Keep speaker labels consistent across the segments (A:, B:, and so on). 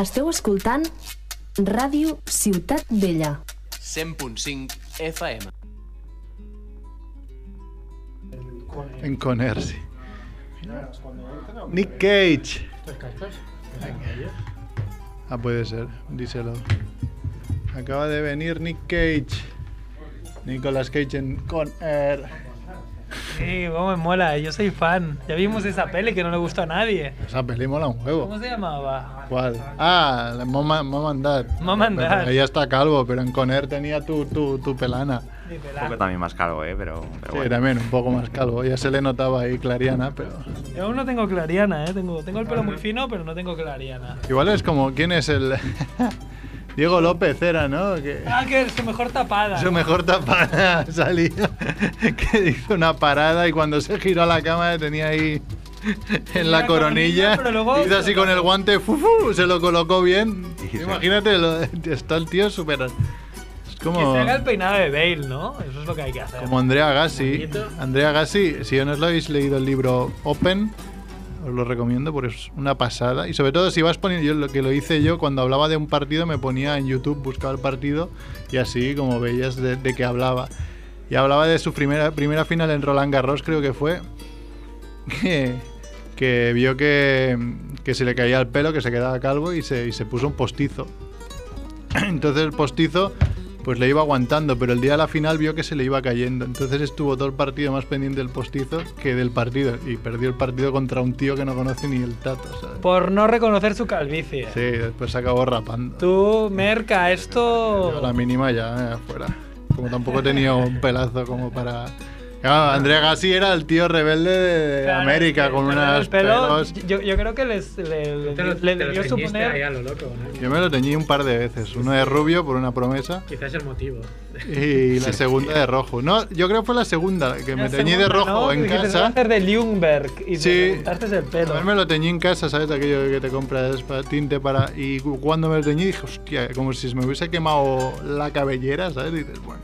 A: Esteu escoltant Ràdio Ciutat Vella.
B: 100.5 FM.
C: En Conner, sí. Nick Cage. Ah, puede ser, díselo. Acaba de venir Nick Cage. Nicolas Cage en Con Air.
D: Sí, cómo me mola, yo soy fan. Ya vimos esa peli que no le gustó a nadie.
C: Esa peli mola un juego.
D: ¿Cómo se llamaba?
C: ¿Cuál? Ah, la Mom, Mom and Dad.
D: Mom and Dad.
C: Ella está calvo, pero en Con Air tenía tu, tu, tu pelana.
E: Un poco también más calvo, ¿eh? Pero, pero
C: Sí,
E: bueno.
C: también un poco más calvo. Ya se le notaba ahí clariana, pero...
D: Yo aún no tengo clariana, ¿eh? Tengo, tengo el pelo muy fino, pero no tengo clariana.
C: Igual es como, ¿quién es el...? Diego López era, ¿no? Que...
D: Ah, que es su mejor tapada.
C: Su mejor tapada salía, que hizo una parada y cuando se giró a la cámara tenía ahí en la
D: la
C: coronilla,
D: coronilla, luego-
C: hizo así con el guante, fu, fu, se lo colocó bien. Imagínate, lo- está el tío súper... Es
D: Que
C: como,
D: se haga el peinado de Bale, ¿no? Eso es lo que hay que hacer.
C: como Andrea Gassi. Andrea Gassi, si no os lo habéis leído el libro Open, os lo recomiendo porque es una pasada. Y sobre todo si vas poniendo, yo lo que lo hice yo cuando hablaba de un partido me ponía en YouTube, buscaba el partido y así como veías de, de qué hablaba. Y hablaba de su primera, primera final en Roland Garros, creo que fue, que, que vio que, que se le caía el pelo, que se quedaba calvo y se, y se puso un postizo. Entonces el postizo pues le iba aguantando, pero el día de la final vio que se le iba cayendo. Entonces estuvo todo el partido más pendiente del postizo que del partido. Y perdió el partido contra un tío que no conoce ni el tato, ¿sabes?
D: Por no reconocer su calvicie.
C: Sí, después se acabó rapando.
D: Tú, Merca, esto.
C: Yo a la mínima ya eh, afuera. Como tampoco tenía un pelazo como para... Claro, Andrea Gassi era el tío rebelde de
D: Claro,
C: América con
D: el
C: unos
D: pelo,
C: pelos.
D: Yo, yo creo que les, le, le-
F: Te lo,
D: le
F: te lo
D: debió
F: ceñiste ahí a
D: suponer.
F: lo loco, ¿no?
C: Yo me lo teñí un par de veces. Uno de rubio por una promesa
F: Quizás el motivo.
C: y la segunda de rojo. No, yo creo que fue la segunda, que me
D: La
C: teñí de rojo
D: ¿no?
C: en
D: Que dijiste, "Voy a
C: casa.
D: hacer de Ljungberg y
C: Sí.
D: te el pelo.
C: A ver, me lo teñí en casa, ¿sabes? Aquello que te compras para tinte para. Y cu- cuando me lo teñí dije, hostia, como si se me hubiese quemado la cabellera, ¿sabes? Y dices, bueno,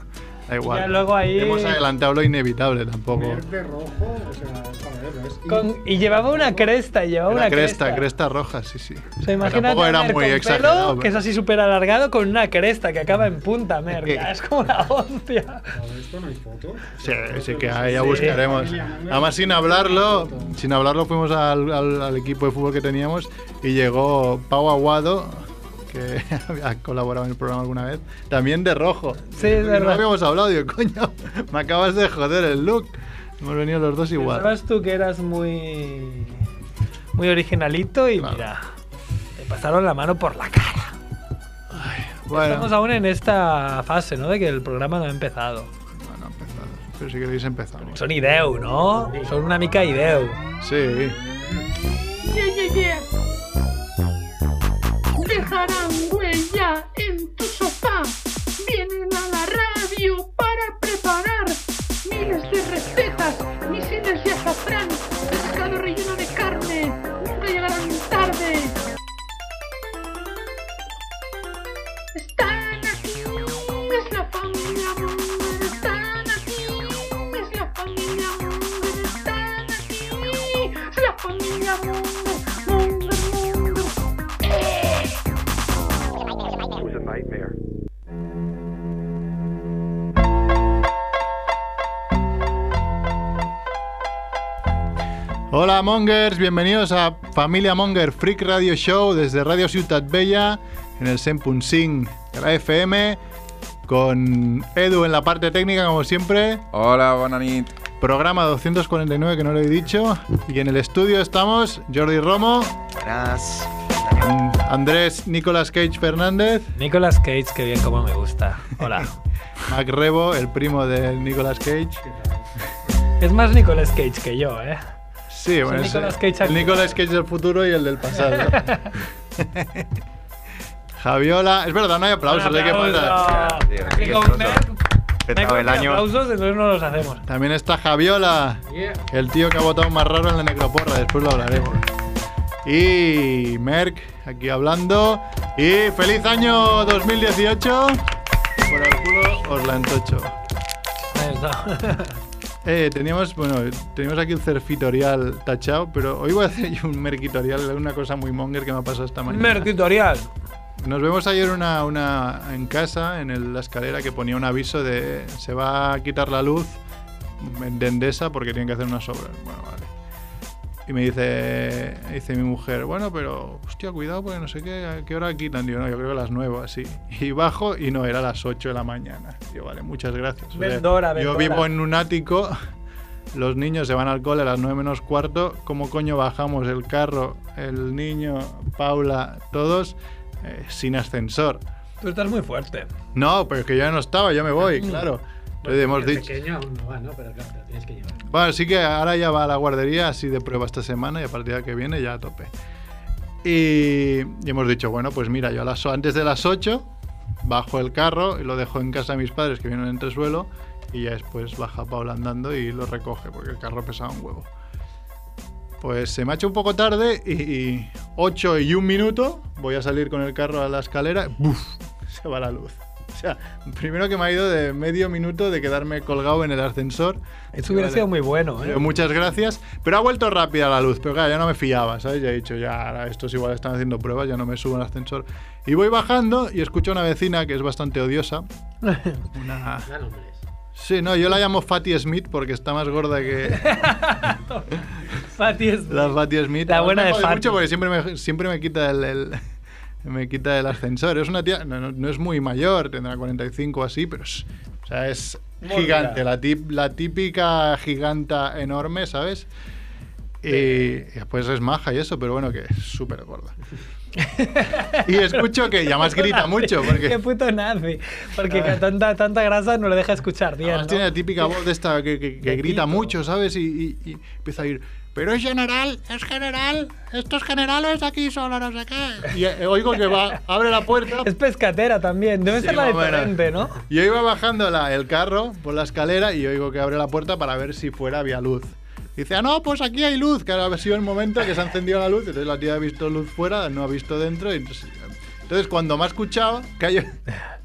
C: da igual.
D: Ya luego ahí-
C: Hemos adelantado lo inevitable tampoco.
G: Verde, rojo, o sea, verlo. Es
D: Con- y llevaba una cresta, y llevaba
C: Era
D: una
C: cresta,
D: cresta.
C: cresta roja, sí, sí.
D: O sea, imagínate
C: Tampoco era muy exagerado.
D: pelo, que es así súper alargado, con una cresta que acaba en punta, Mer. Ya, es como la hostia.
G: Esto no hay foto.
C: Sí, sí que hay, ya
D: Sí.
C: buscaremos. Además, sin hablarlo, sin hablarlo, fuimos al, al- al equipo de fútbol que teníamos y llegó Pau Aguado, que había colaborado en el programa alguna vez, también de rojo.
D: Sí, es
C: Y No
D: verdad.
C: habíamos hablado, digo, coño, me acabas de joder el look. Hemos venido los dos igual.
D: Pensabas tú que eras muy. muy originalito y
C: Claro.
D: mira. Te pasaron la mano por la cara.
C: Bueno,
D: Estamos aún en esta fase, ¿no? De que el programa no ha empezado.
C: bueno, empezado. Pero si queréis empezamos.
D: Son ideu, ¿no? Son una mica ideu.
C: Sí.
H: Yeah, yeah, yeah. Dejarán huella en tu sofá. Vienen a la radio para preparar miles de recetas,
C: Hola Mongers, bienvenidos a Familia Monger Freak Radio Show desde Radio Ciutat Bella en el 100.5 de la FM con Edu en la parte técnica como siempre,
E: Hola, buena nit.
C: programa 249 que no lo he dicho. Y en el estudio estamos Jordi Romo,
E: Buenas.
C: Andrés Nicolas Cage Fernández,
D: Nicolas Cage, que bien como me gusta. Hola.
C: Mac Rebo, el primo de Nicolas Cage.
D: es más Nicolas Cage que yo, ¿eh?
C: Sí, bueno, es
D: Nicolas Cage
C: el. Nicolas Cage del futuro y el del pasado. Javiola, es verdad, no hay aplausos, hay que pasar.
D: Mer
E: el año.
D: aplausos, entonces no los hacemos.
C: También está Javiola,
F: Yeah.
C: el tío que ha votado más raro en la necroporra, después lo hablaremos. Y Merck, aquí hablando. Y feliz año 2018. Por el culo os la entocho.
D: Ahí está.
C: Eh, teníamos, bueno, teníamos aquí el cerfitorial tachado, pero hoy voy a hacer yo un merquitorial, una cosa muy monger que me ha pasado esta mañana.
D: Merquitorial.
C: Nos vemos ayer una, una en casa, en el- la escalera, que ponía un aviso de se va a quitar la luz de Endesa porque tienen que hacer unas obras. Bueno, vale. Y me dice, dice mi mujer, bueno, pero, hostia, cuidado porque no sé qué, ¿a qué hora quitan? Digo, no, yo creo que a las 9 o así. Y bajo y no, era a las 8 de la mañana. Digo, vale, muchas gracias. O sea,
D: Vendora,
C: yo vivo en un ático, los niños se van al cole a las 9 menos cuarto. ¿Cómo coño bajamos el carro, el niño, Paula, todos, eh, sin ascensor?
D: Tú estás muy fuerte.
C: No, pero es que yo ya no estaba, yo me voy, claro. Entonces hemos dicho.
G: pequeño aún no va, ¿no? Pero claro, te lo tienes que llevar.
C: Bueno, sí que ahora ya va a la guardería así de prueba esta semana y a partir de que viene ya a tope. Y, y hemos dicho, bueno, pues mira, yo a las, antes de las 8 bajo el carro y lo dejo en casa de mis padres que vienen en entresuelo y ya después baja Paula andando y lo recoge porque el carro pesaba un huevo. Pues se me ha hecho un poco tarde y, y 8 y un minuto voy a salir con el carro a la escalera, ¡buf! se va la luz. O sea, primero que me ha ido de medio minuto de quedarme colgado en el ascensor.
D: Eso hubiera
C: Vale.
D: sido muy bueno, ¿eh?
C: Muchas gracias. Pero ha vuelto rápida la luz. Pero claro, ya no me fiaba, ¿sabes? Ya he dicho, ya estos igual están haciendo pruebas, ya no me subo al ascensor. Y voy bajando y escucho a una vecina que es bastante odiosa. Una... Sí, no, yo la llamo Fatty Smith porque está más gorda que
D: Fatty es-
C: la Fatty Smith.
D: La buena
C: me
D: de Fatty.
C: mucho porque siempre me, siempre me quita el, el- me quita el ascensor. Es una tía, no, no- no es muy mayor, tendrá 45 o así, pero es, o sea, es gigante, la, tip- la típica giganta enorme, ¿sabes? Y, y después es maja y eso, pero bueno, que es súper gorda. y escucho que ya más grita mucho,
D: Qué
C: porque
D: puto nazi. Porque que tanta, tanta grasa no le deja escuchar bien.
C: además
D: ¿no?
C: tiene la típica voz de esta que, que- que
D: De
C: grita mucho, ¿sabes? Y, y- y empieza a ir, pero es general, es general, estos generales de aquí solo no sé qué. Y eh, oigo que va, abre la puerta.
D: Es pescatera también. Debe
C: Sí,
D: ser la
C: menos.
D: diferente, ¿no?
C: Yo iba bajando la- el carro por la escalera y oigo que abre la puerta para ver si fuera había luz. Dice, ah, no, pues aquí hay luz, que ahora ha sido el momento que se ha encendido la luz. Entonces la tía ha visto luz fuera, no ha visto dentro. Y entonces, entonces cuando me ha escuchado, cayó,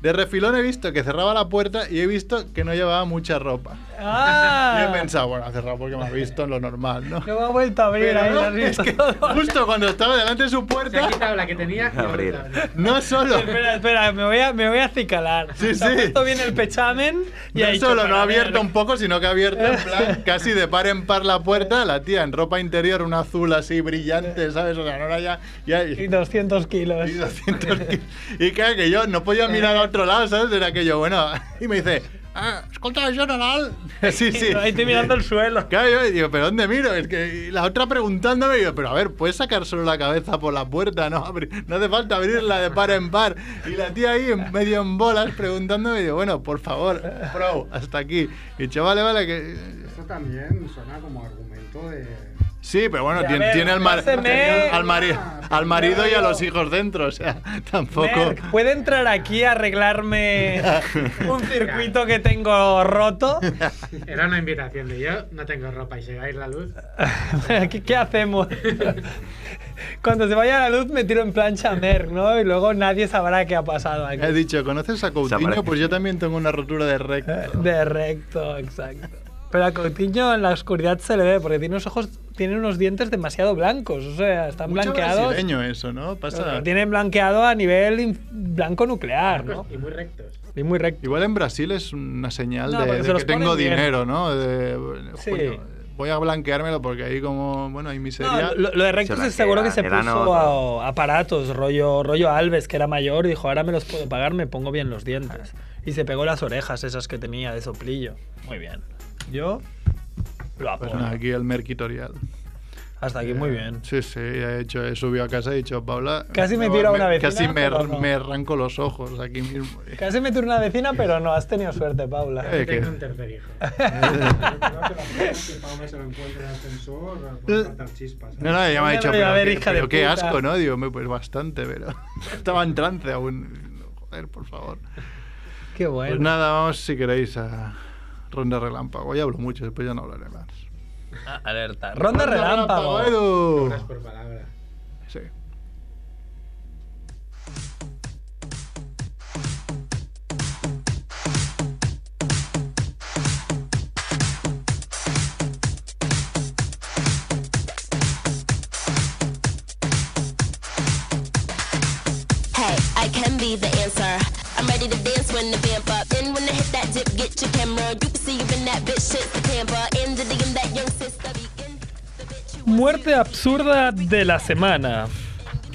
C: de refilón he visto que cerraba la puerta y he visto que no llevaba mucha ropa.
D: ¡Ah!
C: Y he pensado, bueno, ha cerrado porque me ha visto en lo normal, ¿no?
D: Luego ha vuelto a abrir
C: Pero
D: ahí,
C: no, es que justo cuando estaba delante de su
G: Se ha
C: puerta,
G: quitado la que tenía
E: Abrir.
C: no solo,
D: Espera, espera, me voy a, me voy a acicalar.
C: Sí,
D: Se ha
C: sí.
D: puesto bien el pechamen y ha
C: no
D: dicho,
C: solo no
D: "Para
C: ha abierto
D: ver".
C: un poco, sino que ha abierto en plan casi de par en par la puerta, la tía en ropa interior, un azul así brillante, ¿sabes? O sea, no era ya... ya
D: Y 200 kilos.
C: y 200 kilos. Y claro, que yo no podía mirar a otro lado, ¿sabes? Era que yo, bueno... Y me dice, ah, escolta, general. Sí, sí.
D: Ahí estoy mirando el suelo.
C: Claro, yo digo, ¿pero dónde miro? Es que y la otra preguntándome, digo, pero a ver, ¿puedes sacar solo la cabeza por la puerta? No, no hace falta abrirla de par en par. Y la tía ahí, medio en bolas, preguntándome, digo, bueno, por favor, pro, hasta aquí. Y dicho, vale, vale, que...
G: Esto también suena como argumento de.
C: Sí, pero bueno, tiene,
D: ver,
C: tiene al, mar- tiene al, mari- al marido y a los hijos dentro, o sea, tampoco...
D: Merck, ¿puede entrar aquí a arreglarme un circuito que tengo roto?
G: Era una invitación de yo, no tengo ropa y se va a ir la luz.
D: ¿Qué, qué hacemos? Cuando se vaya la luz me tiro en plancha a Merck, ¿no? Y luego nadie sabrá qué ha pasado aquí.
C: He dicho, ¿conoces a Coutinho? Pues yo también tengo una rotura de recto.
D: De recto, exacto. Pero a Coutinho en la oscuridad se le ve porque tiene unos ojos, tiene unos dientes demasiado blancos, o sea, están
C: Mucho
D: blanqueados.
C: brasileño eso, ¿no? Pasa...
D: Lo tienen blanqueado a nivel in- blanco nuclear, ¿no?
G: Y muy rectos.
D: Y muy recto.
C: Igual en Brasil es una señal
D: No,
C: de,
D: porque
C: de
D: se
C: que tengo
D: bien.
C: dinero, ¿no? De,
D: Sí.
C: coño, voy a blanqueármelo porque ahí como, bueno, hay miseria.
D: No, lo, lo de rectos
E: Se
D: es seguro que se puso a- aparatos, rollo, rollo Alves, que era mayor, y dijo, ahora me los puedo pagar, me pongo bien los dientes. Y se pegó las orejas esas que tenía de soplillo. Muy bien. Yo lo
C: Pues
D: apoyo.
C: nada, aquí el merquitorial.
D: Hasta aquí muy bien.
C: Sí, sí, he, hecho, he subido a casa y he dicho, Paula...
D: Casi me tiro a una vecina,
C: Casi me,
D: no.
C: me arranco los ojos aquí mismo.
D: Casi me turna una vecina, pero no, has tenido suerte, Paula.
C: Eh, que-
G: un tercer hijo.
F: Yo creo que la próxima que Paula se lo encuentre en el ascensor, puede saltar chispas.
C: No, no, ya me ha dicho,
D: a
C: pero,
D: ver, de
C: pero qué
D: puta.
C: asco, ¿no? Digo, "Me, pues bastante, pero estaba en trance aún. Joder, por favor.
D: Qué bueno.
C: Pues nada, vamos si queréis a Ronda relámpago. Hoy hablo mucho, después ya no hablaré más.
D: Ah, alerta. Ronda, relámpago.
G: relámpago.
C: Sí.
I: Hey, I can be the answer. I'm ready to dance when the vamp up camera. You can see you in that bitch shit the camper. In the DM that young sister begin.
D: Muerte absurda de la semana.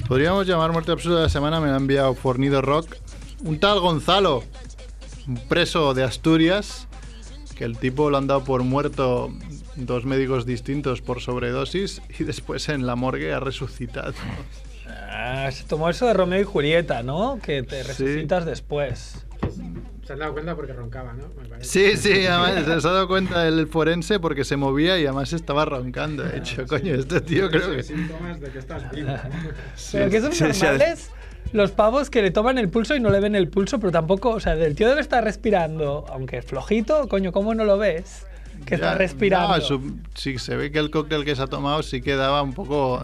C: Podríamos llamar muerte absurda de la semana, me la ha enviado Fornido Rock. Un tal Gonzalo, un preso de Asturias, que el tipo lo han dado por muerto dos médicos distintos por sobredosis y después en la morgue ha resucitado.
D: Ah, se tomó eso de Romeo y Julieta, ¿no? Que te resucitas después.
G: Se han dado cuenta porque roncaba, ¿no? Me parece.
C: Sí, sí, además se ha dado cuenta el forense porque se movía y además estaba roncando. De hecho, coño, este tío creo que...
F: Síntomas de que estás vivo.
D: Pero que son
E: Sí, sí,
D: normales los pavos que le toman el pulso y no le ven el pulso, pero tampoco, o sea, el tío debe estar respirando, aunque flojito, coño, ¿cómo no lo ves? Que está
C: Ya,
D: respirando.
C: no, su- sí, se ve que el cóctel que se ha tomado sí que daba un poco.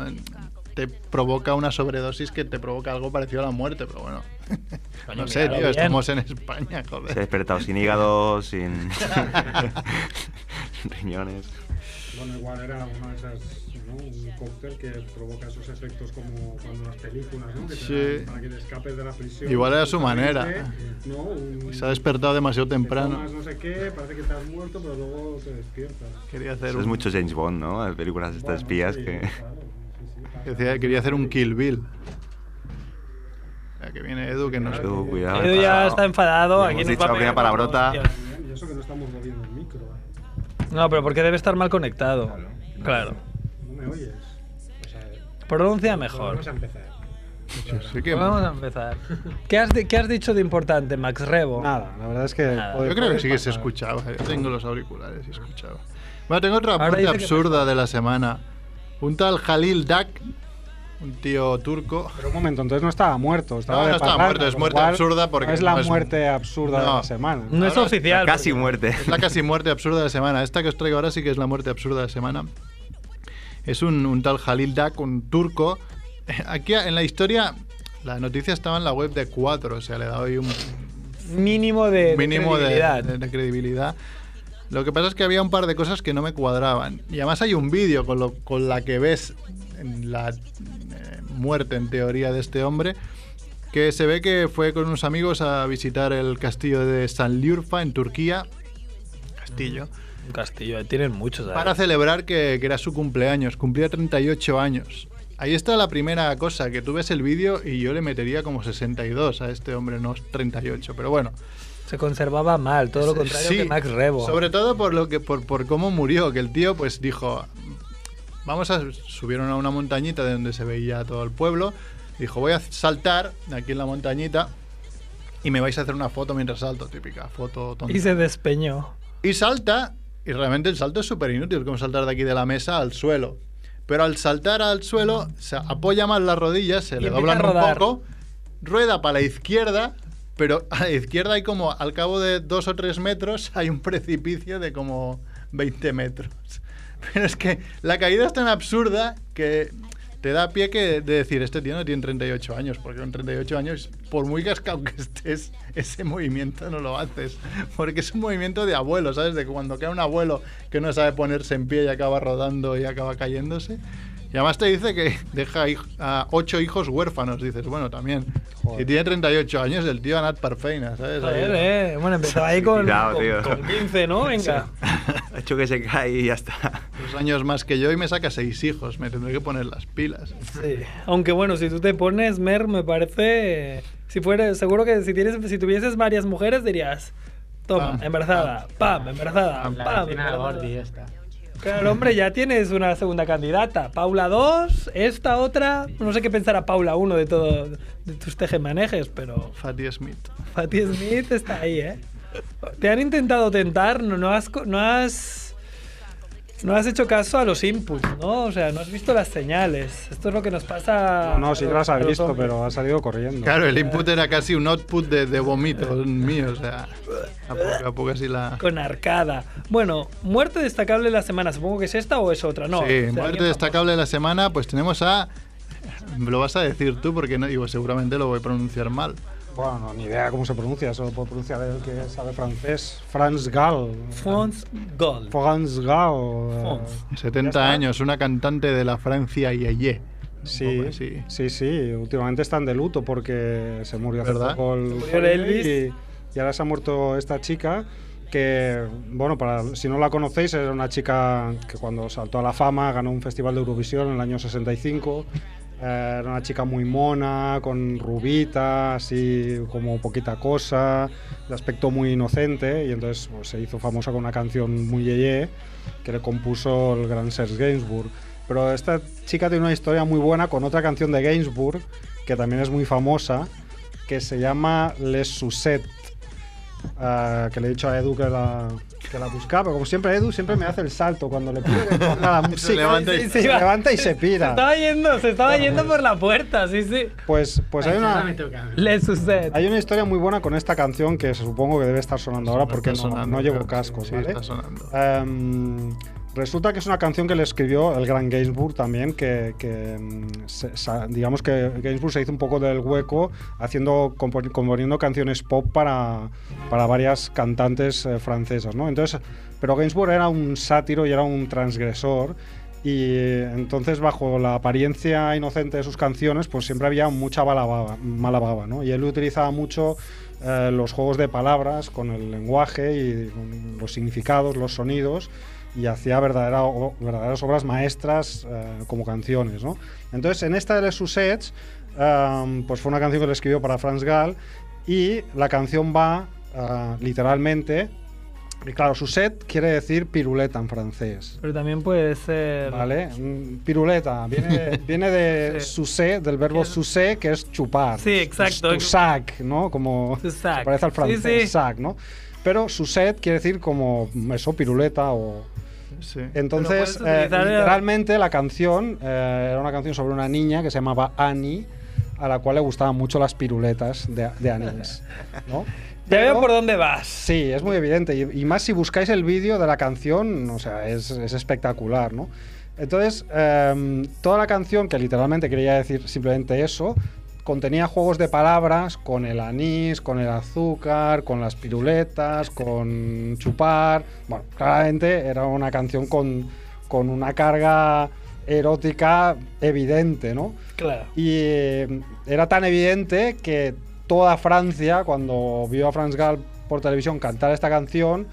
C: Te provoca una sobredosis que te provoca algo parecido a la muerte, pero bueno. No sé, tío,
D: bien.
C: estamos en España,
E: Se ha
C: joder.
E: despertado sin hígado, sin riñones.
F: Bueno, igual era una de esas, ¿no? Un cóctel que provoca esos efectos como cuando las películas, ¿no? Que te
C: Sí.
F: dan para que te escapes de la prisión.
C: Igual era su manera.
F: ¿no? Un-
C: Se ha despertado demasiado
F: te
C: temprano.
F: tomas no sé qué, parece que has muerto, pero luego te despiertas.
C: Quería hacer
E: Eso es
C: un,
E: mucho James Bond, ¿no? Las películas estas
F: Bueno,
E: espías
F: sí,
E: que...
F: claro, sí,
C: decía que quería hacer un Kill Bill. Ya que viene Edu, que nos.
E: Edu, cuidado.
D: Edu ya está enfadado.
E: Le
D: Aquí
E: hemos
D: nos
E: dicho
D: va a pegar
E: palabrota.
F: Y eso que no estamos moviendo el micro. ¿eh?
D: No, pero porque debe estar mal conectado. Claro.
F: No me oyes. O sea,
D: Pronuncia mejor.
F: Vamos a empezar.
C: Sí que-
D: Vamos a empezar. ¿Qué has, qué has dicho de importante, Max Rebo?
F: Nada, la verdad es que.
D: Nada.
F: puede-
C: Yo creo que sí que se escuchaba. Yo tengo los auriculares y escuchaba. Bueno, tengo otra parte absurda de la semana. Un tal Jalil Dak, un tío turco.
F: Pero un momento, entonces no estaba muerto. Estaba
C: No,
F: de
C: no estaba muerto, es muerte
F: cual
C: absurda porque
F: es la
C: no es-
F: muerte absurda de la semana.
D: No es
C: Ahora-
D: oficial.
E: Casi muerte.
C: Es la casi muerte absurda de la semana. Esta que os traigo ahora sí que es la muerte absurda de la semana. Es un, un tal Jalil Dak, un turco. Aquí en la historia, la noticia estaba en la web de 4, o sea, le doy un
D: Mínimo de, de
C: mínimo de,
D: credibilidad.
C: de- de credibilidad. Lo que pasa es que había un par de cosas que no me cuadraban. Y además hay un vídeo con, lo- con la que ves la eh, muerte, en teoría, de este hombre, que se ve que fue con unos amigos a visitar el castillo de Sanliurfa en Turquía. Castillo.
D: Un castillo, eh, tienen muchos. ¿sabes?
C: Para celebrar que, que era su cumpleaños. Cumplía 38 años. Ahí está la primera cosa, que tú ves el vídeo y yo le metería como 62 a este hombre, no 38. Pero bueno,
D: Se conservaba mal, todo lo contrario
C: Sí,
D: que Max Rebo.
C: Sobre todo por lo que por, por cómo murió, que el tío pues dijo, vamos a subieron a una montañita de donde se veía todo el pueblo, dijo, voy a saltar aquí en la montañita y me vais a hacer una foto mientras salto, típica foto tonta.
D: Y se despeñó.
C: Y salta, y realmente el salto es súper inútil, como saltar de aquí de la mesa al suelo. Pero al saltar al suelo, se apoya más las rodillas, se
D: Y
C: le doblan un poco, rueda para la izquierda, pero a la izquierda hay como, al cabo de dos o tres metros, hay un precipicio de como 20 metros. Pero es que la caída es tan absurda que te da pie que de decir, este tío no tiene 38 años, porque con 38 años, por muy cascado que estés, ese movimiento no lo haces. Porque es un movimiento de abuelo, ¿sabes? De cuando cae un abuelo que no sabe ponerse en pie y acaba rodando y acaba cayéndose. Y además te dice que deja a ocho hijos huérfanos. Dices, bueno, también.
F: Joder.
C: Si tiene 38 años, el tío Anat Parfeina, ¿sabes?
D: Joder,
C: Ahí-
D: eh. Bueno, empezaba ahí con,
E: Cuidado,
D: con, con 15, ¿no? Venga.
E: ha hecho que se cae y ya está.
C: Dos años más que yo y me saca seis hijos. Me tendré que poner las pilas.
D: Sí. Aunque bueno, si tú te pones Mer, me parece. Si fuera, seguro que si tienes, si tuvieses varias mujeres dirías. Toma,
C: Pam,
D: embarazada, pam, embarazada,
G: La
D: pam. embarazada.
G: Gordi esta.
D: Claro, hombre, ya tienes una segunda candidata. Paula 2, esta otra. No sé qué pensará Paula 1 de todo de tus tejemanejes, pero
C: Fatty Smith.
D: Fatty Smith está ahí, ¿eh? Te han intentado tentar, no, no has no has no has hecho caso a los inputs, ¿no? O sea, no has visto las señales. Esto es lo que nos pasa.
F: No, no, sí que las ha
D: a los
F: visto,
D: hombres.
F: pero ha salido corriendo.
C: Claro, el input era casi un output de, de vómito mío. O sea, a poco a poco así la.
D: Con arcada. Bueno, muerte destacable de la semana. Supongo que es esta o es otra, ¿no?
C: sí,
D: O sea,
C: muerte destacable de la semana, pues tenemos a. Lo vas a decir tú porque no digo, seguramente lo voy a pronunciar mal.
F: Bueno, no, ni idea cómo se pronuncia, solo puedo pronunciar el que sabe francés. Franz Gall. Franz Gall. eh,
D: Fons.
F: ya
C: 70
F: está.
C: años, una cantante de la Francia Yeye.
F: Sí,
C: así.
F: sí, sí. Últimamente están de luto porque se murió hace
C: ¿Verdad?
F: poco el
D: Elvis.
F: y, y ahora se ha muerto esta chica que, bueno, para si no la conocéis, era una chica que cuando saltó a la fama ganó un festival de Eurovisión en el año 65. Eh, Era una chica muy mona, con rubita, así como poquita cosa, de aspecto muy inocente, y entonces pues, se hizo famosa con una canción muy yeye que le compuso el gran Serge Gainsbourg. Pero esta chica tiene una historia muy buena con otra canción de Gainsbourg, que también es muy famosa, que se llama Les Sucettes. Ah, que le he dicho a Edu que la, que la buscaba, pero como siempre Edu siempre me hace el salto cuando le pido que ponga la música.
C: levanta y-
F: se, levanta y se
D: Se
F: pira.
D: estaba yendo, se estaba yendo por la puerta, sí, sí.
F: Pues, pues hay una.
D: Le sucede.
F: hay una historia muy buena con esta canción que supongo que debe estar sonando ahora porque no,
C: sonando,
F: no llevo cascos,
C: sí,
F: ¿vale?
C: está sonando.
F: Em, resulta que es una canción que le escribió el gran Gainsbourg también, que, que, em, se- digamos que Gainsbourg se hizo un poco del hueco haciendo compo- componiendo canciones pop para, para varias cantantes eh, francesas, ¿no? Entonces, pero Gainsbourg era un sátiro y era un transgresor y eh, entonces bajo la apariencia inocente de sus canciones pues siempre había mucha mala baba, ¿no? Y él utilizaba mucho eh, los juegos de palabras con el lenguaje y con los significados, los sonidos y hacía verdadera- o- verdaderas obras maestras eh, como canciones, ¿no? Entonces en esta de Les Sucettes um, pues fue una canción que le escribió para Franz Gall y la canción va ah, literalmente y claro, Sucette quiere decir piruleta en francés.
D: Pero también puede ser.
F: ¿Vale? Piruleta. Viene, viene de
D: Sí.
F: sucé, del verbo sucé, que es chupar.
D: Sí, exacto.
F: Tu sac, ¿no? Como se parece al
D: Sí,
F: francés,
D: sí.
F: sac, ¿no? Pero sucet quiere decir como eso, piruleta o...
C: Sí.
F: Entonces, eh, literalmente la canción eh, era una canción sobre una niña que se llamaba Annie, a la cual le gustaban mucho las piruletas de, de anís, ¿no?
D: Ya veo por dónde vas.
F: Sí, es muy evidente. Y, y más si buscáis el vídeo de la canción, o sea, es, es espectacular, ¿no? Entonces, em, toda la canción, que literalmente quería decir simplemente eso, contenía juegos de palabras con el anís, con el azúcar, con las piruletas, con chupar. Bueno, claramente era una canción con, con una carga erótica evidente, ¿no?
D: Claro.
F: Y eh, era tan evidente que toda Francia, cuando vio a Franz Gall por televisión cantar esta canción,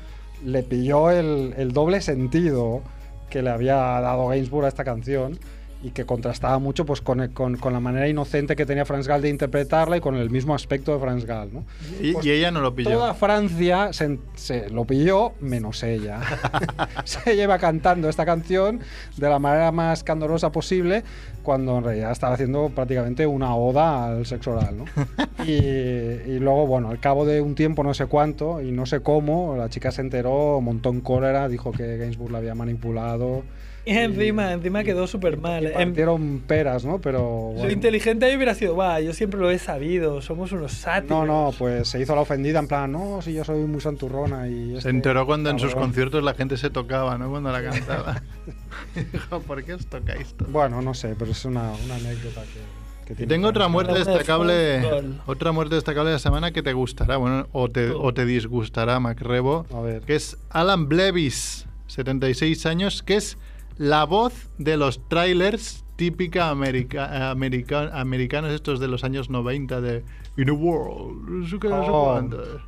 F: le pilló el, el doble sentido que le había dado Gainsbourg a esta canción y que contrastaba mucho pues, con, con- con la manera inocente que tenía Franz Gall de interpretarla y con el mismo aspecto de Franz Gall. ¿no?
C: Y,
F: Pues
C: y ella no lo pilló.
F: Toda Francia se, se lo pilló, menos ella. se lleva cantando esta canción de la manera más candorosa posible, cuando en realidad estaba haciendo prácticamente una oda al sexo oral. ¿no? y, y luego, bueno, al cabo de un tiempo, no sé cuánto, y no sé cómo, la chica se enteró, montó en cólera, dijo que Gainsbourg la había manipulado.
D: Y encima, encima quedó súper mal. Em,
F: Partieron peras, ¿no? Pero.
D: Lo
F: bueno.
D: inteligente ahí hubiera sido, va, yo siempre lo he sabido, somos unos sátiros.
F: No, no, pues se hizo la ofendida en plan, no, si yo soy muy santurrona y...
C: Se
F: este
C: enteró cuando en sus
F: cabrón".
C: conciertos la gente se tocaba, ¿no? Cuando la cantaba. ¿por qué os tocáis todo?
F: Bueno, no sé, pero es una, una anécdota que, que
C: Y
F: tiene
C: tengo otra muerte destacable, otra muerte destacable de la semana que te gustará, bueno, o te, o te disgustará, Macrebo,
F: A ver.
C: que es Alan Blevis, 76 años, que es la voz de los trailers típica america, america- americanos estos de los años 90 de In a World, no sé qué,
F: Oh,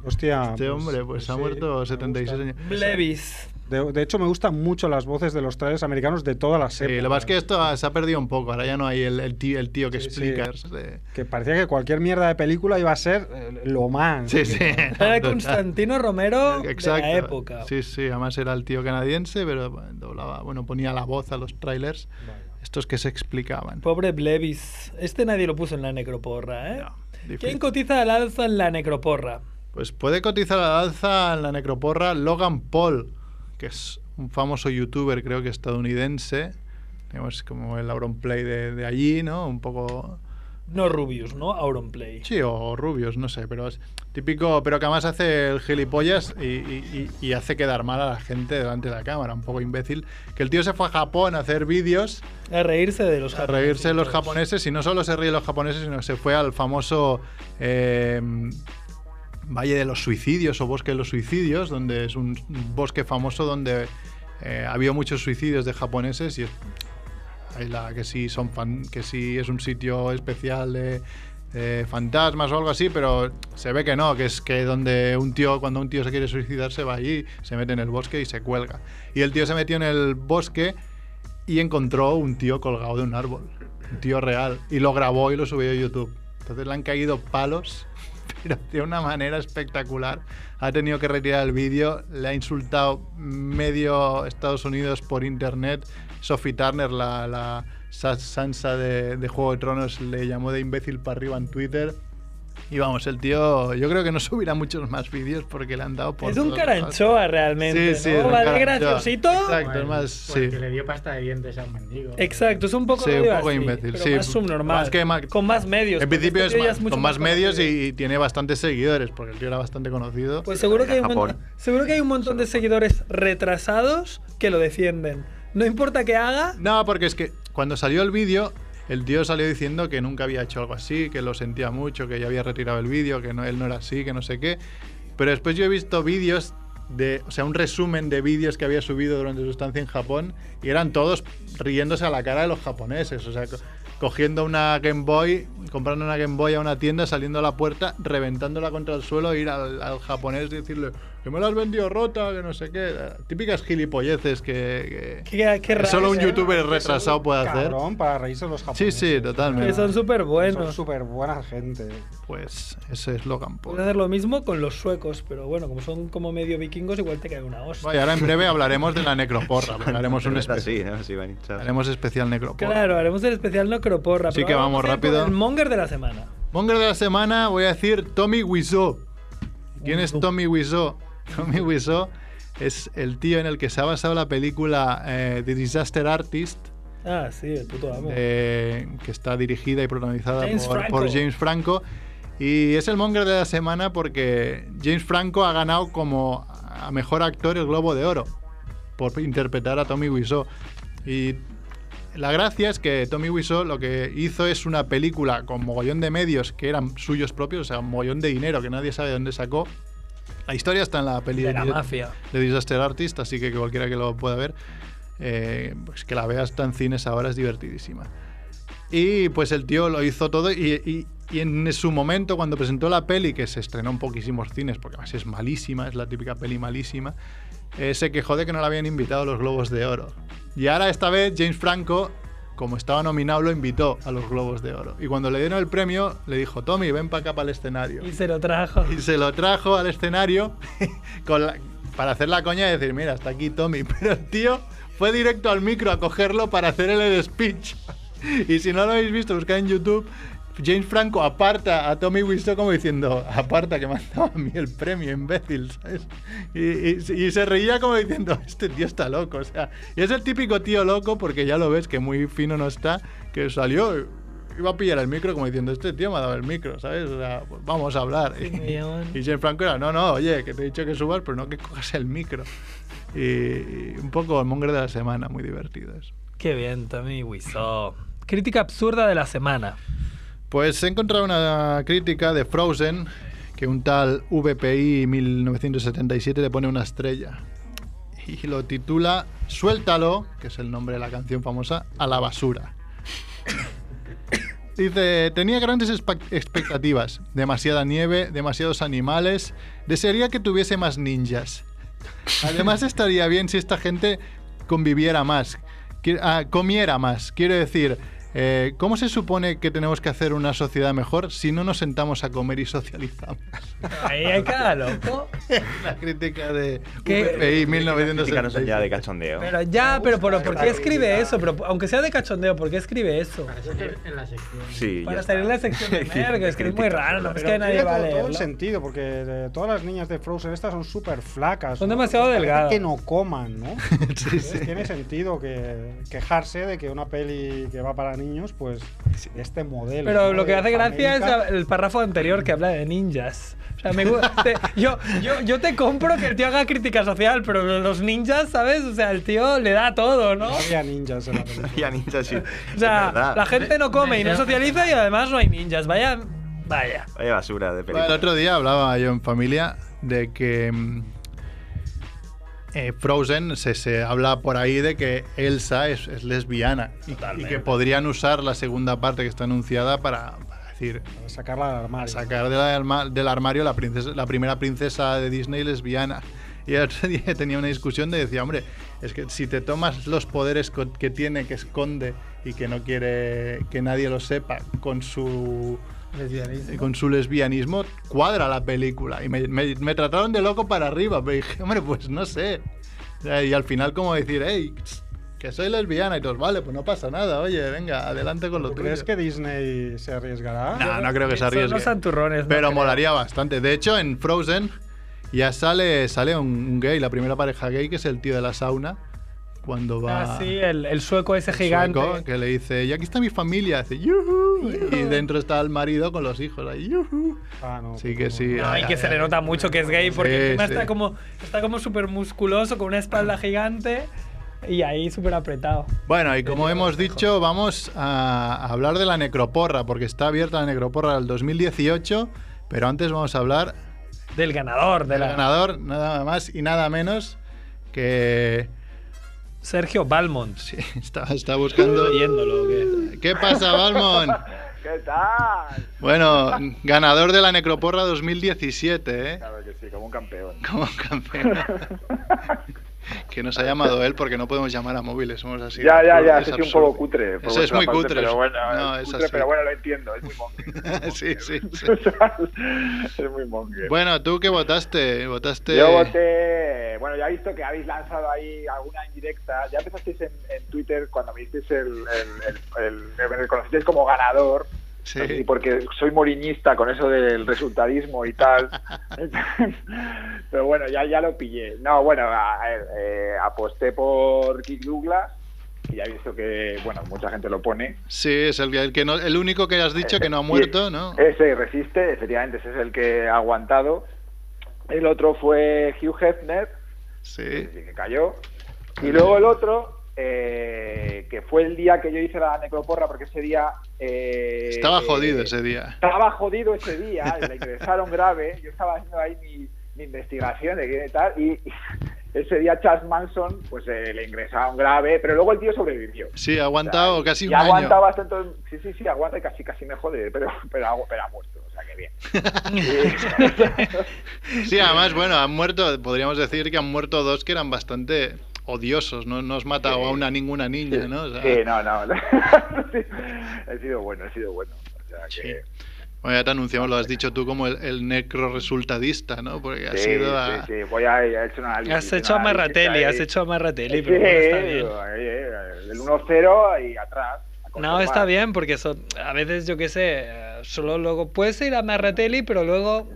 F: hostia,
C: Este
F: pues-
C: hombre pues ha
F: sí,
C: muerto
F: me
C: 76
F: gusta.
C: años.
D: Blevis.
F: De, de hecho, me gustan mucho las voces de los trailers americanos de todas las
C: Sí,
F: épocas.
C: lo que pasa es que esto se ha perdido un poco, ahora ya no hay el, el tío, el tío que
F: Sí,
C: explica.
F: sí.
C: de-
F: Que parecía que cualquier mierda de película iba a ser eh, lo más.
C: Sí, sí.
D: Era Constantino Romero
C: Exacto.
D: de la época.
C: Sí, sí, además era el tío canadiense, pero doblaba, bueno, ponía la voz a los trailers, estos que se explicaban.
D: Pobre Blevis. Este nadie lo puso en la necroporra, ¿eh?
C: No.
D: ¿Quién cotiza al alza en la necroporra?
C: Pues puede cotizar al alza en la necroporra Logan Paul, que es un famoso youtuber, creo que estadounidense, digamos como el Auronplay de, de allí, ¿no? Un poco...
D: No Rubius, ¿no? Auronplay.
C: Sí, o rubios, no sé, pero es típico, pero que además hace el gilipollas y, y- y- y hace quedar mal a la gente delante de la cámara, un poco imbécil. Que el tío se fue a Japón a hacer vídeos,
D: A reírse de los
C: a reírse de los japoneses, y no solo se ríe de los japoneses, sino que se fue al famoso eh, Valle de los Suicidios o Bosque de los Suicidios, donde es un bosque famoso donde eh, ha habido muchos suicidios de japoneses y la, que sí son que sí es un sitio especial de fantasmas o algo así, pero se ve que no, que es que donde un tío, cuando un tío se quiere suicidar, se va allí, se mete en el bosque y se cuelga. Y el tío se metió en el bosque y encontró un tío colgado de un árbol, un tío real, y lo grabó y lo subió a YouTube. Entonces le han caído palos, pero de una manera espectacular. Ha tenido que retirar el vídeo, le ha insultado medio Estados Unidos por internet. Sophie Turner, la, la Sa- Sansa de, de Juego de Tronos, le llamó de imbécil para arriba en Twitter. Y vamos, el tío, yo creo que no subirá muchos más vídeos porque le han dado por.
D: Es un caranchoa realmente.
C: Sí, sí,
D: ¿no?
C: es un
D: Va de
C: caranchoa.
D: graciosito.
C: Exacto, es más. Sí.
G: Que le dio pasta de dientes a un mendigo.
D: Exacto, es un poco,
C: Sí, un poco
D: así,
C: imbécil,
D: pero
C: sí.
D: más subnormal.
C: Más que ma-
D: con más medios.
C: En
D: porque
C: principio
D: este
C: es más-
D: mucho
C: con más medios
D: conocido.
C: y, y tiene bastantes seguidores, porque el tío era bastante conocido.
D: Pues seguro que, hay un montón, seguro que hay un montón de seguidores retrasados que lo defienden. No importa qué haga,
C: No, porque es que cuando salió el vídeo, el tío salió diciendo que nunca había hecho algo así, que lo sentía mucho, que ya había retirado el vídeo, que no, él no era así, que no sé qué. Pero después yo he visto vídeos de, o sea, un resumen de vídeos que había subido durante su estancia en Japón y eran todos riéndose a la cara de los japoneses, o sea, co- cogiendo una Game Boy, comprando una Game Boy a una tienda, saliendo a la puerta, reventándola contra el suelo, ir al, al japonés y decirle que me la has vendido rota, que no sé qué, típicas gilipolleces que, que-
D: qué, qué
C: que
D: raro.
C: solo un
D: ¿eh?
C: youtuber retrasado puede hacer.
F: Cabrón, para reírse de los
C: Sí,
F: japoneses.
C: sí, totalmente.
D: Que son súper
F: Son
D: buenos.
F: súper buena gente.
C: Pues ese es Logan Paul.
D: Puedes hacer lo mismo con los suecos, pero bueno, como son como medio vikingos, igual te cae una hostia.
C: Vaya, ahora en breve hablaremos de la necroporra. haremos un especial,
E: ¿no? Sí, van hinchados.
C: haremos especial necroporra.
D: Claro, haremos el especial Necroporra. Pero
C: que vamos
D: ir
C: rápido.
D: El monger de la semana.
C: Monger de la semana voy a decir Tommy Wiseau. ¿Quién es Tommy Wiseau? Tommy Wiseau es el tío en el que se ha basado la película eh, The Disaster Artist,
D: Ah, sí, el puto amo.
C: eh, que está dirigida y protagonizada
D: James
C: por, James Franco. Y es el Monger de la semana porque James Franco ha ganado como a mejor actor el Globo de Oro por interpretar a Tommy Wiseau. Y la gracia es que Tommy Wiseau lo que hizo es una película con mogollón de medios que eran suyos propios, o sea, un mogollón de dinero que nadie sabe de dónde sacó. La historia está en la peli
D: de la mafia.
C: de Disaster Artist, así que cualquiera que lo pueda ver, eh, pues que la veas está en cines ahora es divertidísima. Y pues el tío lo hizo todo y, y- y en su momento cuando presentó la peli, que se estrenó en poquísimos cines, porque además es malísima, es la típica peli malísima, eh, se quejó de que no le habían invitado a los Globos de Oro. Y ahora esta vez James Franco, como estaba nominado, lo invitó a los Globos de Oro. Y cuando le dieron el premio, le dijo, Tommy, ven para acá para el escenario.
D: Y se lo trajo.
C: Y se lo trajo al escenario con la- para hacer la coña y decir, mira, está aquí Tommy. Pero el tío fue directo al micro a cogerlo para hacer el speech. Y si no lo habéis visto, buscad en YouTube. James Franco aparta a Tommy Wiseau como diciendo, aparta que me han dado a mí el premio, imbécil, ¿sabes? Y, y- y se reía como diciendo, este tío está loco, o sea, y es el típico tío loco porque ya lo ves que muy fino no está, que salió, iba a pillar el micro como diciendo, este tío me ha dado el micro, ¿sabes? O sea, pues vamos a hablar.
D: me llaman.
C: Y James Franco era, no, no, oye, que te he dicho que subas, pero no que cojas el micro. Y, y un poco el monger de la semana, muy divertido eso.
D: Qué bien, Tommy Wiseau. Crítica absurda de la semana.
C: Pues he encontrado una crítica de Frozen que un tal VPI 1977 le pone una estrella. Y lo titula Suéltalo, que es el nombre de la canción famosa, a la basura. Dice, tenía grandes expectativas, demasiada nieve, demasiados animales, desearía que tuviese más ninjas. Además estaría bien si esta gente conviviera más, ah, comiera más. Quiero decir, eh, ¿cómo se supone que tenemos que hacer una sociedad mejor si no nos sentamos a comer y socializamos?
D: Ahí hay cada loco.
C: La crítica de
D: ¿Qué?
C: VPI
E: Crítica no son ya de
C: 1977.
E: cachondeo.
D: Pero ya, pero ¿por, ¿por qué escribe eso? Pero aunque sea de cachondeo, ¿por qué escribe eso?
G: Para salir en la sección.
E: Sí,
D: Para salir en la sección de merga, es que es muy raro, no es que nadie
F: tiene
D: va a
F: todo, todo el sentido, porque eh, todas las niñas de Frozen estas son súper flacas.
D: Son
F: ¿no?
D: demasiado
F: Parece
D: delgadas.
F: que no coman, ¿no?
C: Sí, sí.
F: Tiene sentido que queguearse de que una peli que va para niños, pues, de este modelo.
D: Pero
F: ¿no?
D: lo que
F: de
D: hace gracia es
F: América.
D: el párrafo anterior que habla de ninjas. O sea, me gusta. te- yo, yo, yo te compro que el tío haga crítica social, pero los ninjas, ¿sabes? O sea, el tío le da todo, ¿no?
F: No había ninjas en la película.
E: Ya ninja, sí.
D: O sea,
E: Es
D: la gente no come y no socializa y además no hay ninjas. Vaya. Vaya.
E: Vaya basura de
C: Bueno,
E: película.
C: el otro día hablaba yo en familia de que mm, eh, Frozen se, se habla por ahí de que Elsa es, es lesbiana y, y que podrían usar la segunda parte que está anunciada para, para decir
F: Para sacarla del armario.
C: sacar de la- alma- del armario la princesa la primera princesa de Disney lesbiana y el otro día tenía una discusión de decía hombre es que si te tomas los poderes que tiene que esconde y que no quiere que nadie lo sepa con su
D: Lesbianismo.
C: con su lesbianismo cuadra la película. Y me, me- me trataron de loco para arriba, pero dije, hombre, pues no sé. Y al final como decir, hey, que soy lesbiana y todos, vale, pues no pasa nada, oye, venga, adelante con lo
F: ¿Tú
C: tuyo.
F: crees que Disney se arriesgará?
C: No, no creo que se
D: Son
C: arriesgue.
D: los santurrones.
C: Pero molaría bastante. De hecho, en Frozen ya sale, sale un, un gay, la primera pareja gay, que es el tío de la sauna, cuando va...
D: Ah, sí, el, el sueco ese
C: el
D: gigante.
C: sueco, que le dice, y aquí está mi familia, dice, "Yujú", y dentro está el marido con los hijos ahí, "Yujú".
F: Ah, no.
C: Sí que sí.
D: No, y
C: ay,
D: que
C: ay,
D: se le
C: ay.
D: nota mucho que es gay porque
C: Sí,
D: encima
C: sí.
D: está como está como súper musculoso con una espalda gigante y ahí súper apretado.
C: Bueno, y como hemos dicho, vamos a hablar de la necroporra, porque está abierta la necroporra del 2018, pero antes vamos a hablar
D: Del ganador, de
C: del
D: la
C: ganador, nada más y nada menos que...
D: Sergio Balmont.
C: Sí, está, está buscando...
D: Leyéndolo,
C: ¿Qué pasa, Balmon?
J: ¿Qué tal?
C: Bueno, ganador de la necroporra 2017, ¿eh?
J: Claro que sí, como un campeón.
C: Como campeón. que nos ha llamado él porque no podemos llamar a móviles, somos así.
J: ya, ya, ya,
C: Es
J: un poco cutre.
C: Eso es muy
J: parte,
C: cutre.
J: Pero bueno,
C: No,
J: es cutre, pero bueno, lo entiendo, es muy monger.
C: sí, sí, sí.
J: es muy monger.
C: Bueno, ¿tú qué votaste? ¿Votaste...?
J: Yo voté, bueno, ya he visto que habéis lanzado ahí alguna indirecta. Ya empezasteis en, en Twitter cuando me disteis el, el, el, el- me reconocisteis como ganador.
C: Sí.
J: Porque soy moriñista con eso del resultadismo y tal. Pero bueno, ya, ya lo pillé. No, bueno, a- eh, aposté por Kirk Douglas y ya he visto que, bueno, mucha gente lo pone.
C: Sí, es el, el que no, el único que has dicho que no ha muerto, ¿no?
J: Ese resiste, efectivamente, ese es el que ha aguantado. El otro fue Hugh Hefner,
C: Sí.
J: que cayó. Y luego el otro, eh, que fue el día que yo hice la necroporra, porque ese día... eh,
C: Estaba
J: eh,
C: jodido ese día.
J: Estaba jodido ese día, le ingresaron grave, yo estaba haciendo ahí mi, mi investigación de qué tal, y, y ese día Charles Manson, pues eh, le ingresaron grave, pero luego el tío sobrevivió.
C: Sí, ha aguantado
J: O sea,
C: casi
J: y
C: un
J: ha
C: año.
J: aguantado bastante, sí, sí, sí, aguanta y casi, casi me jode, pero, pero, ha- pero ha muerto, o sea que bien. Y-
C: Sí, además, bueno, han muerto, podríamos decir que han muerto dos que eran bastante odiosos, no, no has matado
J: Sí.
C: a una ninguna niña, ¿no? O sea,
J: Sí, no, no. He sido bueno, he sido bueno. O sea que...
C: Bueno, ya te anunciamos, lo has dicho tú como el, el necro resultadista, ¿no? Porque has
J: Sí,
C: ido a...
J: sí, sí, voy a, he hecho un análisis.
D: Has hecho a Marratelli, has hecho a Marratelli,
J: Sí,
D: pero bueno, está bien.
J: eh, el 1-0 y atrás.
D: No, está bien, porque eso, a veces, yo qué sé, solo luego puedes ir a Marratelli, pero luego,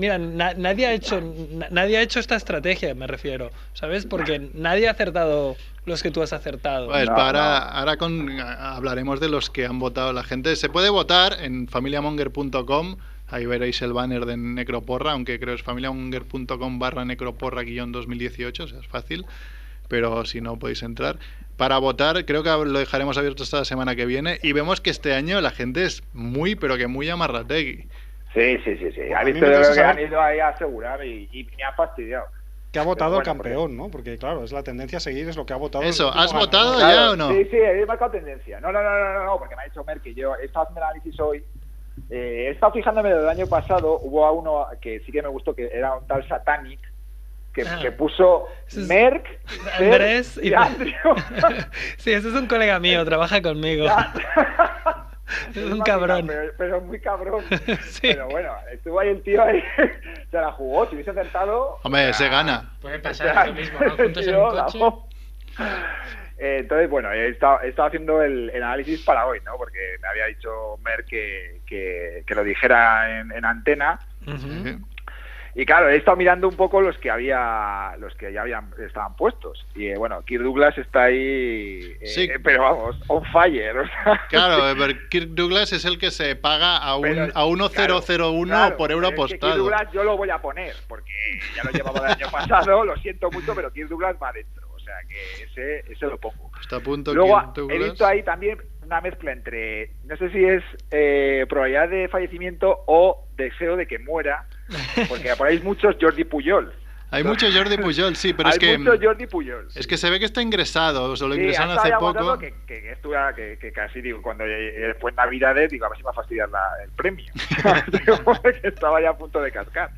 D: mira, na- nadie, ha hecho, na- nadie ha hecho esta estrategia, me refiero, ¿sabes? Porque nadie ha acertado los que tú has acertado.
C: Pues
J: No,
C: para,
J: no.
C: ahora con, hablaremos de los que han votado la gente. Se puede votar en familiamonger.com. Ahí veréis el banner de Necroporra, aunque creo es familiamonger.com barra necroporra guion 2018, o sea, es fácil. Pero si no, podéis entrar. Para votar, creo que lo dejaremos abierto hasta la semana que viene. Y vemos que este año la gente es muy, pero que muy amarrategui.
J: Sí, sí, sí. sí.
F: A mí me interesa
J: que han ido ahí a asegurar y, y me ha fastidiado.
F: Que ha votado
J: bueno,
F: campeón, ¿no? Porque claro, es la tendencia a seguir, es lo que ha votado.
C: Eso, ¿has
F: ganador.
C: votado?
J: Claro,
C: ya o no?
J: Sí, sí, he marcado tendencia. No, no, no, no, no, no, porque me ha dicho Mer que yo he estado haciendo el análisis hoy. Eh, he estado fijándome del año pasado, hubo a uno que sí que me gustó, que era un tal Satanic, que,
D: Ah.
J: que puso
D: es
J: Merck,
D: Andrés y...
J: y Andrew.
D: sí, ese es un colega mío, trabaja conmigo. Es un cabrón.
J: Pero, pero muy cabrón.
D: Sí.
J: Pero bueno, estuvo ahí el tío ahí, se la jugó, si hubiese acertado...
C: Hombre, se gana.
G: Puede pasar lo mismo, ¿no? Juntos en un coche.
J: Eh, entonces, bueno, he estado, he estado haciendo el, el análisis para hoy, ¿no? Porque me había dicho Mer que, que, que lo dijera en, en antena.
D: Ujú.
J: Y claro, he estado mirando un poco los que había, los que ya habían estaban puestos. Y eh, bueno, Kirk Douglas está ahí, eh,
C: Sí.
J: pero vamos, on fire. o sea.
C: Claro, eh, pero Kirk Douglas es el que se paga a, un,
J: Pero,
C: a 1,001
J: claro,
C: por euro
J: que Kirk
C: apostado.
J: Douglas yo lo voy a poner, porque ya lo llevaba el año pasado, lo siento mucho, pero Kirk Douglas va adentro. O sea que ese, ese lo pongo.
C: Está a punto
J: Luego
C: Kirk
J: he visto ahí también una mezcla entre, no sé si es eh, probabilidad de fallecimiento o deseo de que muera, porque por ahí hay muchos Jordi Puyol.
C: Hay mucho Jordi Pujol, sí, pero
J: Hay
C: es que.
J: mucho Jordi Pujol.
C: Es que se ve que está ingresado, o sea, lo
J: Sí,
C: ingresaron hace poco.
J: Que, que, que que, casi digo, cuando en Navidades, digo, a ver si me va a fastidiar la- el premio. Que estaba ya a punto de cascar.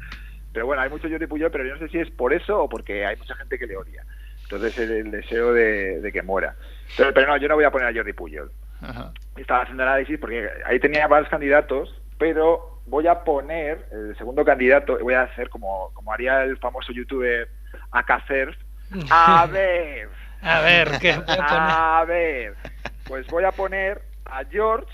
J: Pero bueno, hay mucho Jordi Pujol, pero yo no sé si es por eso o porque hay mucha gente que le odia. Entonces el, el deseo de, de que muera. Pero, pero no, yo no voy a poner a Jordi Pujol.
C: Ajá.
J: Estaba haciendo análisis porque ahí tenía varios candidatos, pero voy a poner el segundo candidato, voy a hacer como, como haría el famoso youtuber Akacerf. A ver,
D: A ver, ¿qué voy a poner?
J: a ver, pues voy a poner a George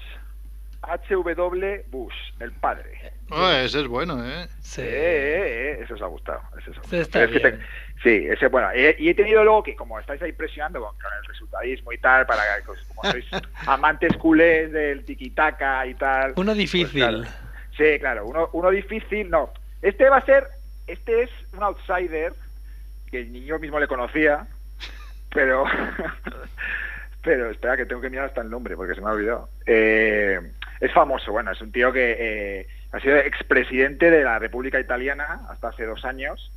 J: H.W. Bush, el padre.
C: Oh, ese es bueno, ¿eh?
D: Sí.
J: Eh, eh, eh, eso os ha gustado. Eso os ha
D: Sí,
J: gustado.
D: está
J: es que
D: bien.
J: te- Sí, ese, bueno, y he, y he tenido luego que, como estáis ahí presionando con, con el resultadismo y tal, para que, pues, como sois amantes culés del tiquitaca y tal.
D: Uno
J: pues,
D: difícil.
J: claro. Sí, claro, uno, uno difícil, no. Este va a ser, este es un outsider que ni yo mismo le conocía, pero, pero espera que tengo que mirar hasta el nombre porque se me ha olvidado. Eh, es famoso, bueno, es un tío que eh, ha sido expresidente de la República Italiana hasta hace dos años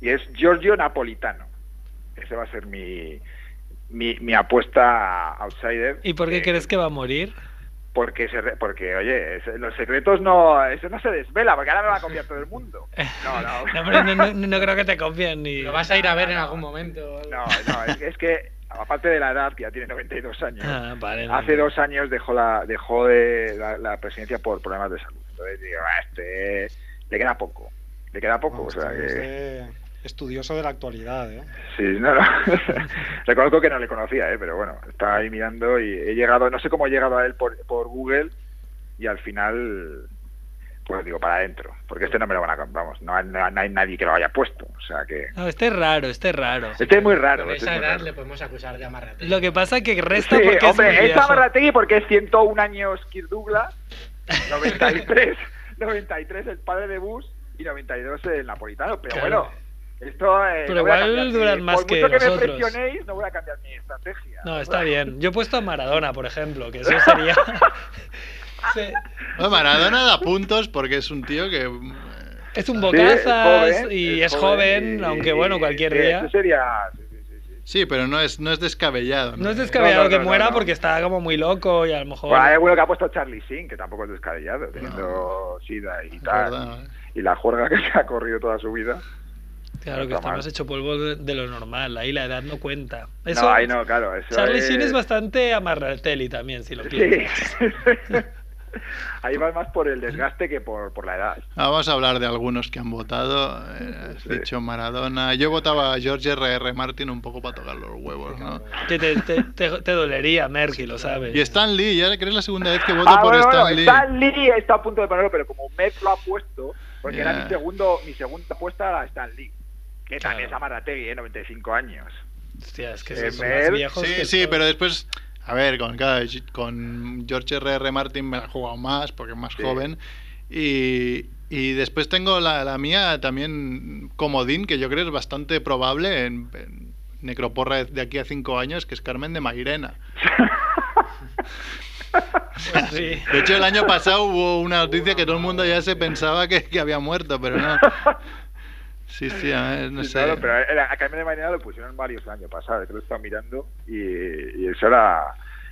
J: y es Giorgio Napolitano. Ese va a ser mi, mi, mi apuesta outsider.
D: ¿Y por qué
J: Eh,
D: crees que va a morir?
J: porque se re- porque oye los secretos no eso no se desvela porque ahora me va a copiar todo el mundo no no
D: No, no, no- no creo que te confíen ni.
G: Lo vas a ir a ver en algún momento.
J: no, no, es, es que aparte de la edad que ya tiene 92 años
D: Ah, vale, no.
J: hace dos años dejó la dejó de la, la presidencia por problemas de salud entonces digo "Ah, este le queda poco le queda poco
F: Vamos,
J: o sea
F: es
J: que
F: estudioso de la actualidad, ¿eh?
J: Sí, no, no. Reconozco que no le conocía, ¿eh? pero bueno, estaba ahí mirando y he llegado, no sé cómo he llegado a él por, por Google y al final, pues digo, para adentro, porque este no me lo van a, vamos, no, hay- no hay nadie que lo haya puesto, o sea que...
D: No, este es raro, este es raro.
J: Este es muy raro.
G: Con
J: este
G: esa
J: es
G: edad
J: raro.
G: le podemos acusar de amarrate.
D: Lo que pasa es que resta
J: Sí,
D: porque es muy
J: hombre,
D: viejo.
J: esta Marrategui porque es 101 años Kirk Douglas, 93, 93 el padre de Bush y 92 el napolitano, pero
D: Claro.
J: bueno... Esto, eh,
D: Pero
J: no voy a
D: igual duran más
J: por
D: que
J: mucho que me presionéis, no voy a cambiar mi estrategia.
D: No, está bien. Yo he puesto a Maradona, por ejemplo, que eso sería. Sí.
C: Bueno, Maradona da puntos porque es un tío que.
D: Es un
J: Sí,
D: bocazas
J: es joven,
D: y
J: es
D: es
J: joven
D: joven,
J: y-
D: aunque bueno, cualquier
J: sí,
D: día.
J: eso sería... sí,
C: pero no es, no es descabellado.
D: No es descabellado
J: No, no,
D: que
J: no,
D: muera
J: no, no.
D: porque está como muy loco y a lo mejor.
J: Bueno, hay alguno que ha puesto Charlie Sin, que tampoco es descabellado, teniendo sida y
C: Es
J: tal.
C: verdad, ¿eh?
J: Y la juerga que se ha corrido toda su vida.
D: Claro que
J: está
D: más hecho polvo de, lo normal, ahí la edad no cuenta. Eso,
J: no, ahí no, claro. Eso
D: Charlie
J: es...
D: Sheen es bastante amarratelli también, si lo
J: Sí. ahí va más por el desgaste que por, por la edad.
C: Ah, Vamos a hablar de algunos que han votado. Eh, has
J: Sí.
C: dicho Maradona. Yo votaba a George R.R. Martin un poco para tocar los huevos, ¿no?
D: Te, te, te- te dolería, Merky, lo sabes.
C: Y Stan Lee, ya que es la segunda vez que voto
J: Ah,
C: por
J: bueno,
C: Stan
J: bueno,
C: Lee.
J: Stan Lee está a punto de ponerlo, pero como Met lo ha puesto, porque era mi segundo, mi segunda apuesta era Stan Lee, que
D: Claro.
J: también es Amarategui, ¿eh? 95 años.
D: Hostia, es que
J: Eh,
D: esos son más viejos
C: Sí,
D: que
C: sí,
D: todo.
C: pero después, a ver, con, claro, con George R.R. Martin me la he jugado más porque es más
J: Sí.
C: joven. Y, y después tengo la, la mía también comodín, que yo creo es bastante probable en, en Necroporra de aquí a cinco años, que es Carmen de Mairena.
D: Pues sí.
C: De hecho, el año pasado hubo una noticia que todo el mundo ya se pensaba que, que había muerto, pero no. Sí, sí, a ver, no
J: Sí,
C: sé.
J: claro, pero era- a Carmen de Marinera lo pusieron varios el año pasado, que lo estaba mirando, y, y eso era...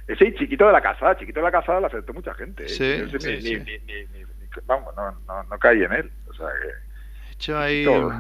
J: Ese chiquito de la casada, chiquito de la casada lo aceptó mucha gente. ¿eh?
C: Sí, sí,
J: ni-
C: sí.
J: ni- ni- vamos, no, no, no caí en él. O sea que...
C: De hecho, ahí
J: Todo.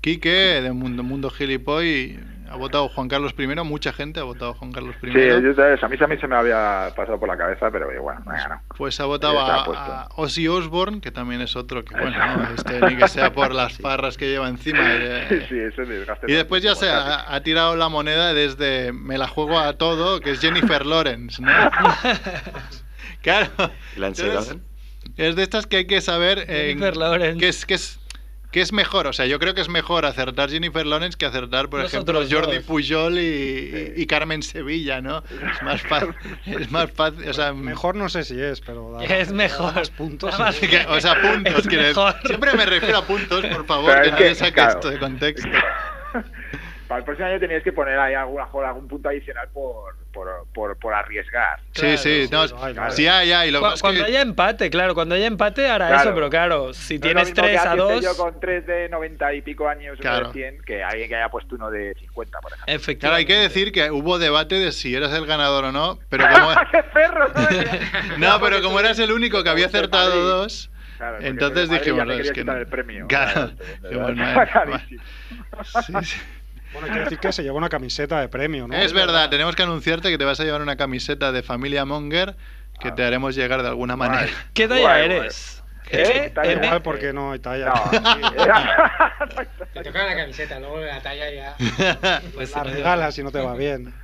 C: Quique, de Mundo, Mundo Gilipoy, ha votado Juan Carlos I. Mucha gente ha votado Juan Carlos I.
J: Sí, yo, sabes, a mí también se me había pasado por la cabeza, pero bueno, venga, no.
C: Pues ha votado a, a Ozzy Osbourne, que también es otro que, bueno, no, este, ni que sea por las farras que lleva encima. eh,
J: Sí, ese desgaste.
C: Y después ya se ha, ha tirado la moneda desde me la juego a todo, que es Jennifer Lawrence, ¿no? claro.
E: Lindsay
C: Entonces. Es de estas que hay que saber eh,
D: Jennifer Lawrence.
C: qué es, qué es qué es mejor. O sea, yo creo que es mejor acertar Jennifer Lawrence que acertar, por ejemplo, Jordi
D: dos.
C: Pujol y, y- y Carmen Sevilla, ¿no? Es más fácil. Es más fácil. O sea,
F: Mejor no sé si es, pero. da-
D: Es mejor.
F: da más puntos.
D: Más-
F: sí.
C: que- o sea, puntos. Siempre me refiero a puntos, por favor,
J: Pero
C: que nadie
J: que,
C: saque
J: claro.
C: esto de contexto.
J: para el próximo año teníais que poner ahí alguna, algún punto adicional por, por, por, por arriesgar.
C: Sí, sí, no,
J: claro.
C: sí hay, hay. Lo que
D: Cu-
C: pasa es
D: cuando
C: que-
D: haya empate, claro, cuando haya empate hará
J: Claro.
D: eso, pero claro, si
J: No es
D: tienes
J: lo mismo que
D: 3 a
J: hace
D: 2,
J: yo con 3 de 90 y pico años,
C: Claro.
J: de 100, que alguien que haya puesto uno de 50, por ejemplo.
D: efectivamente.
C: Claro, hay que decir que hubo debate de si eras el ganador o no, pero como...
J: ¡Qué perro! ¿no?
C: No, pero como eras el único que había acertado dos,
J: Claro,
C: entonces dijimos, no, es que no.
J: el premio.
C: Claro.
J: Claro, claro,
C: no. Sí, sí.
F: Bueno, hay que decir que se lleva una camiseta de premio, ¿no?
C: Es verdad, tenemos que anunciarte que te vas a llevar una camiseta de Familia Monger que te haremos llegar de alguna manera.
D: ¿Qué talla eres?
J: ¿Eh?
D: ¿Eh?
F: Igual porque no hay talla.
G: Te toca la camiseta, luego la talla ya.
D: Pues
F: La regalas si no te va bien.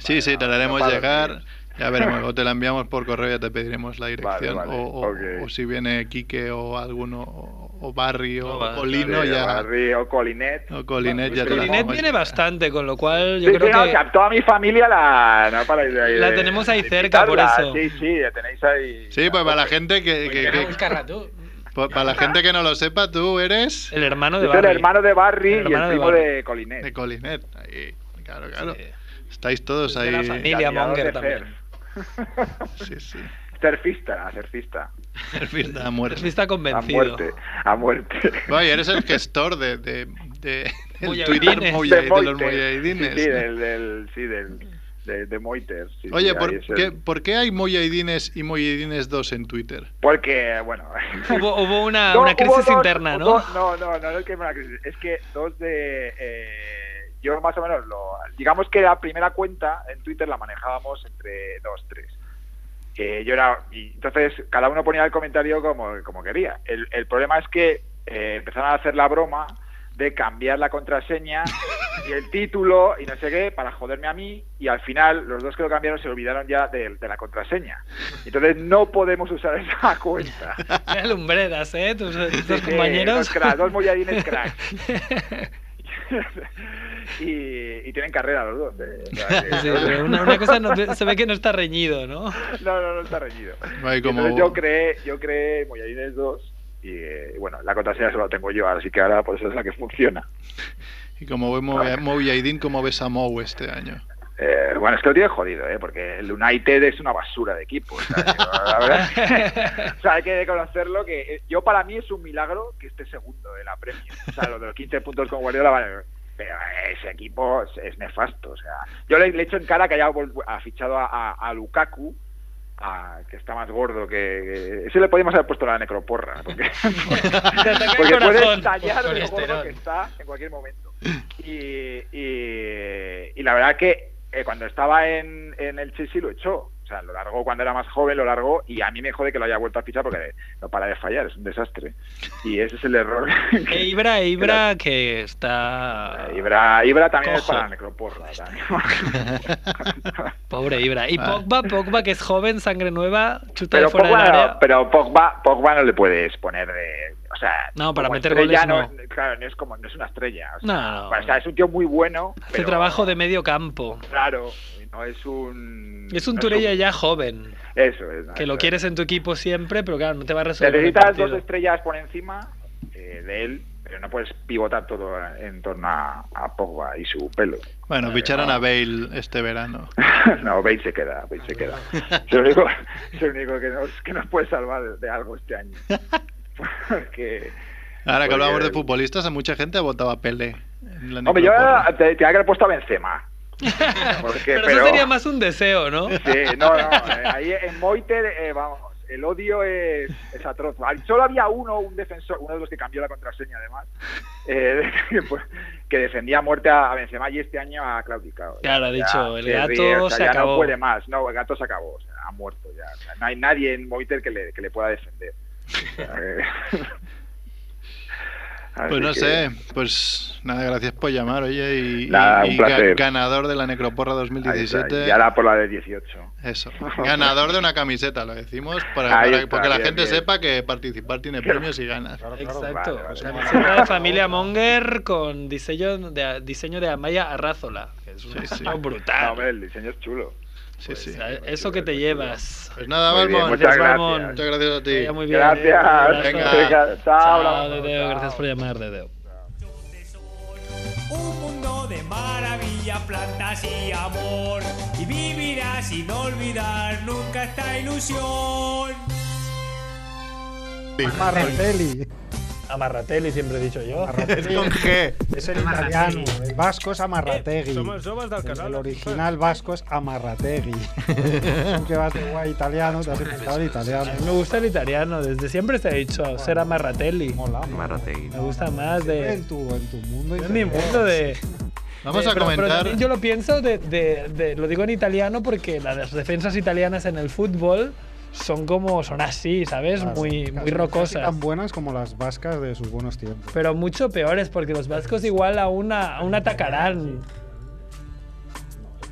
C: Sí, sí, te la haremos llegar. Ya veremos, o te la enviamos por correo, ya te pediremos la dirección.
J: vale,
C: o, o-
J: ok.
C: o si viene Quique o alguno, o, Barry o,
D: No,
C: Colino,
J: Sí,
C: ya.
J: Barry o Colinet.
C: O Colinet, ya te la
D: Colinet viene bastante, con lo cual yo
J: Sí,
D: creo
J: sí, no,
D: que
J: o sea, toda mi familia la, no para de, de-
D: La tenemos ahí
J: de
D: cerca, por eso.
J: Sí, sí, la tenéis ahí.
C: Sí, pues para la gente que, que-
G: a
C: que-
G: tú.
C: pues para la gente que no lo sepa, tú eres
D: el hermano de
J: Yo soy el
D: Barry.
J: hermano de Barry
D: El
J: y el
D: hermano de
J: primo
D: Barry.
J: de Colinet.
C: de Colinet. Ahí, claro, claro.
D: Sí.
C: Estáis todos
D: Es de la
C: ahí.
D: familia. Monger
J: de
D: también.
J: Fer.
C: Sí, sí.
J: Surfista, surfista.
C: En fin, a muerte.
D: Sí está
J: A
D: convencido.
J: muerte, a muerte.
C: Vaya, eres el gestor de, de, de del. Twitter
J: De
C: de los
J: Moiter.
C: mujahidines.
J: Sí, sí, del, del, sí, del, de, de Moiter. sí,
C: Oye,
J: sí,
C: ¿por
J: es el-
C: qué, ¿por qué hay Mujahidines y Mujahidines 2 en Twitter?
J: Porque, bueno...
D: Hubo, hubo una,
J: No,
D: una
J: hubo
D: crisis
J: dos-
D: interna, ¿no?
J: dos- no, no, no, no es que hubo una crisis. Es que dos de. eh, yo más o menos lo. Digamos que la primera cuenta en Twitter la manejábamos entre dos, tres. Eh, yo era. Y entonces cada uno ponía el comentario como, como quería. El, el problema es que eh, empezaron a hacer la broma de cambiar la contraseña y el título y no sé qué para joderme a mí y al final los dos que lo cambiaron se olvidaron ya de, de la contraseña. Entonces no podemos usar esa cuenta.
D: Lumbreras, ¿eh? Tus, tus
J: Sí,
D: compañeros.
J: Dos, cracks, dos cracks. y, y tienen carrera los dos. eh, o sea que-
D: Sí, pero una, una cosa no- se ve que no está reñido, ¿no?
J: No, no, no está reñido.
C: Como-
J: Entonces yo creé, yo creé molladines 2 y eh, bueno, la contraseña solo la tengo yo, así que ahora pues es la que funciona.
C: Y como ves Moja- Mujahidin, ¿cómo ves a Mou este año?
J: Eh, bueno, es que lo tiene jodido, ¿eh? porque el United es una basura de equipo. o sea, yo, la verdad es que- o sea, hay que reconocerlo que eh, yo para mí es un milagro que esté segundo en la Premier. O sea, lo de los 15 puntos con Guardiola, vale, pero ese equipo es, es nefasto. O sea, yo le, le echo en cara que haya fichado a, a- a Lukaku, a- que está más gordo que, Ese le podíamos haber puesto la necroporra, porque, porque puede estallar de lo gordo que está en cualquier momento. Y, y, y la verdad que eh, cuando estaba en, en el Chelsea lo echó. O sea, lo largó cuando era más joven, lo largó y a mí me jode que lo haya vuelto a fichar porque no para de fallar, es un desastre. Y ese es el error.
D: E
J: que-
D: Ibra, Ibra, que está.
J: Ibra, Ibra también
D: Cojo.
J: es para la necroporra.
D: Pobre Ibra. Y
C: Ah.
D: Pogba, Pogba, que es joven, sangre nueva, chuta
J: pero
D: de fuera
J: Pogba,
D: del área.
J: no, pero Pogba, Pogba no le puedes poner de, o sea,
D: No, para meter goles
J: no, claro, no es como no es una estrella, o sea,
D: No, no.
J: o sea, es un tío muy bueno,
D: Hace
J: pero
D: trabajo de medio campo.
J: claro, no es un
D: Es un
J: no
D: Turella ya joven.
J: Eso es.
D: Que
J: eso
D: lo
J: es.
D: quieres en tu equipo siempre, pero claro, no te va a resolver.
J: Necesitas dos estrellas por encima eh, de él, pero no puedes pivotar todo en torno a, a Pogba y su pelo.
C: Bueno,
J: Eh,
C: ficharon
J: no.
C: a Bale este verano.
J: no, Bale se queda, Bale se queda. Es el único, es el único que, nos, que nos puede salvar de algo este año. Porque,
C: Ahora que
J: Porque-
C: hablamos de futbolistas, a mucha gente votaba a Pelé. en la
J: hombre, yo te, te haber puesto a Benzema. Porque-
D: pero, eso sería más un deseo, ¿no?
J: Sí, no, no. eh, ahí en Moiter, eh, vamos, el odio es, es atroz. Solo había uno, un defensor, uno de los que cambió la contraseña además, eh, pues, que defendía a muerte a Benzema y este año ha claudicado.
D: Claro, ha dicho, el
J: se
D: gato
J: ríe, o sea,
D: se
J: ya
D: acabó.
J: no puede más. No, el gato se acabó, o sea, ha muerto ya. O sea, no hay nadie en Moiter que le, que le pueda defender.
C: Pues no
J: que-
C: sé, pues nada, gracias por llamar, oye, y,
J: Nada,
C: y-
J: un
C: y ga-
J: placer.
C: ganador de la Necroporra
J: ahí está,
C: 2017.
J: Y ahora por la de 18.
C: Eso, ganador de una camiseta, lo decimos, para, para-
J: está,
C: porque la
J: bien,
C: gente
J: bien.
C: sepa que participar tiene premios y ganas.
D: Exacto.
J: Vale, vale.
D: Camiseta de familia Monger con diseño de, diseño de Amaya Arrázola. Que es un
C: Sí, sí.
D: diseño
J: No,
D: brutal.
J: hombre, el diseño es chulo.
C: Sí, sí.
D: Eso que te llevas.
C: Pues nada,
J: Muy bien,
C: Balmón,
J: muchas
D: Gracias,
J: gracias.
D: Balmón.
C: muchas gracias a ti.
D: vaya muy bien.
J: Gracias.
C: Venga.
J: Venga, chao,
D: Chao, Dedeo.
J: chao.
D: Gracias por llamar, Dedeo.
K: Un mundo de maravilla, plantas y amor. Y vivirás sin olvidar nunca esta ilusión.
F: Marratelli.
D: Amarratelli siempre he dicho yo.
C: Es con G.
F: Es el italiano. El vasco es Amarrategui.
D: Eh, somos- somos del
F: El-
D: canal.
F: El original vasco es Amarrategui. Aunque vas de guay italiano, te has inventado el italiano.
D: Me gusta el italiano, desde siempre te he dicho, ser Amarratelli.
E: Marrategui.
D: Me gusta más de...
F: En tu, en tu mundo.
D: En mi mundo de...
C: Vamos
D: de-
C: a
D: pero- pero
C: comentar.
D: también yo lo pienso, de, de- de- lo digo en italiano porque las defensas italianas en el fútbol son como, son así, ¿sabes?
F: Claro,
D: muy,
F: casi-
D: muy
F: casi
D: rocosas.
F: Tan buenas como las vascas de sus buenos tiempos.
D: Pero mucho peores porque los vascos igual aún, a- aún atacarán.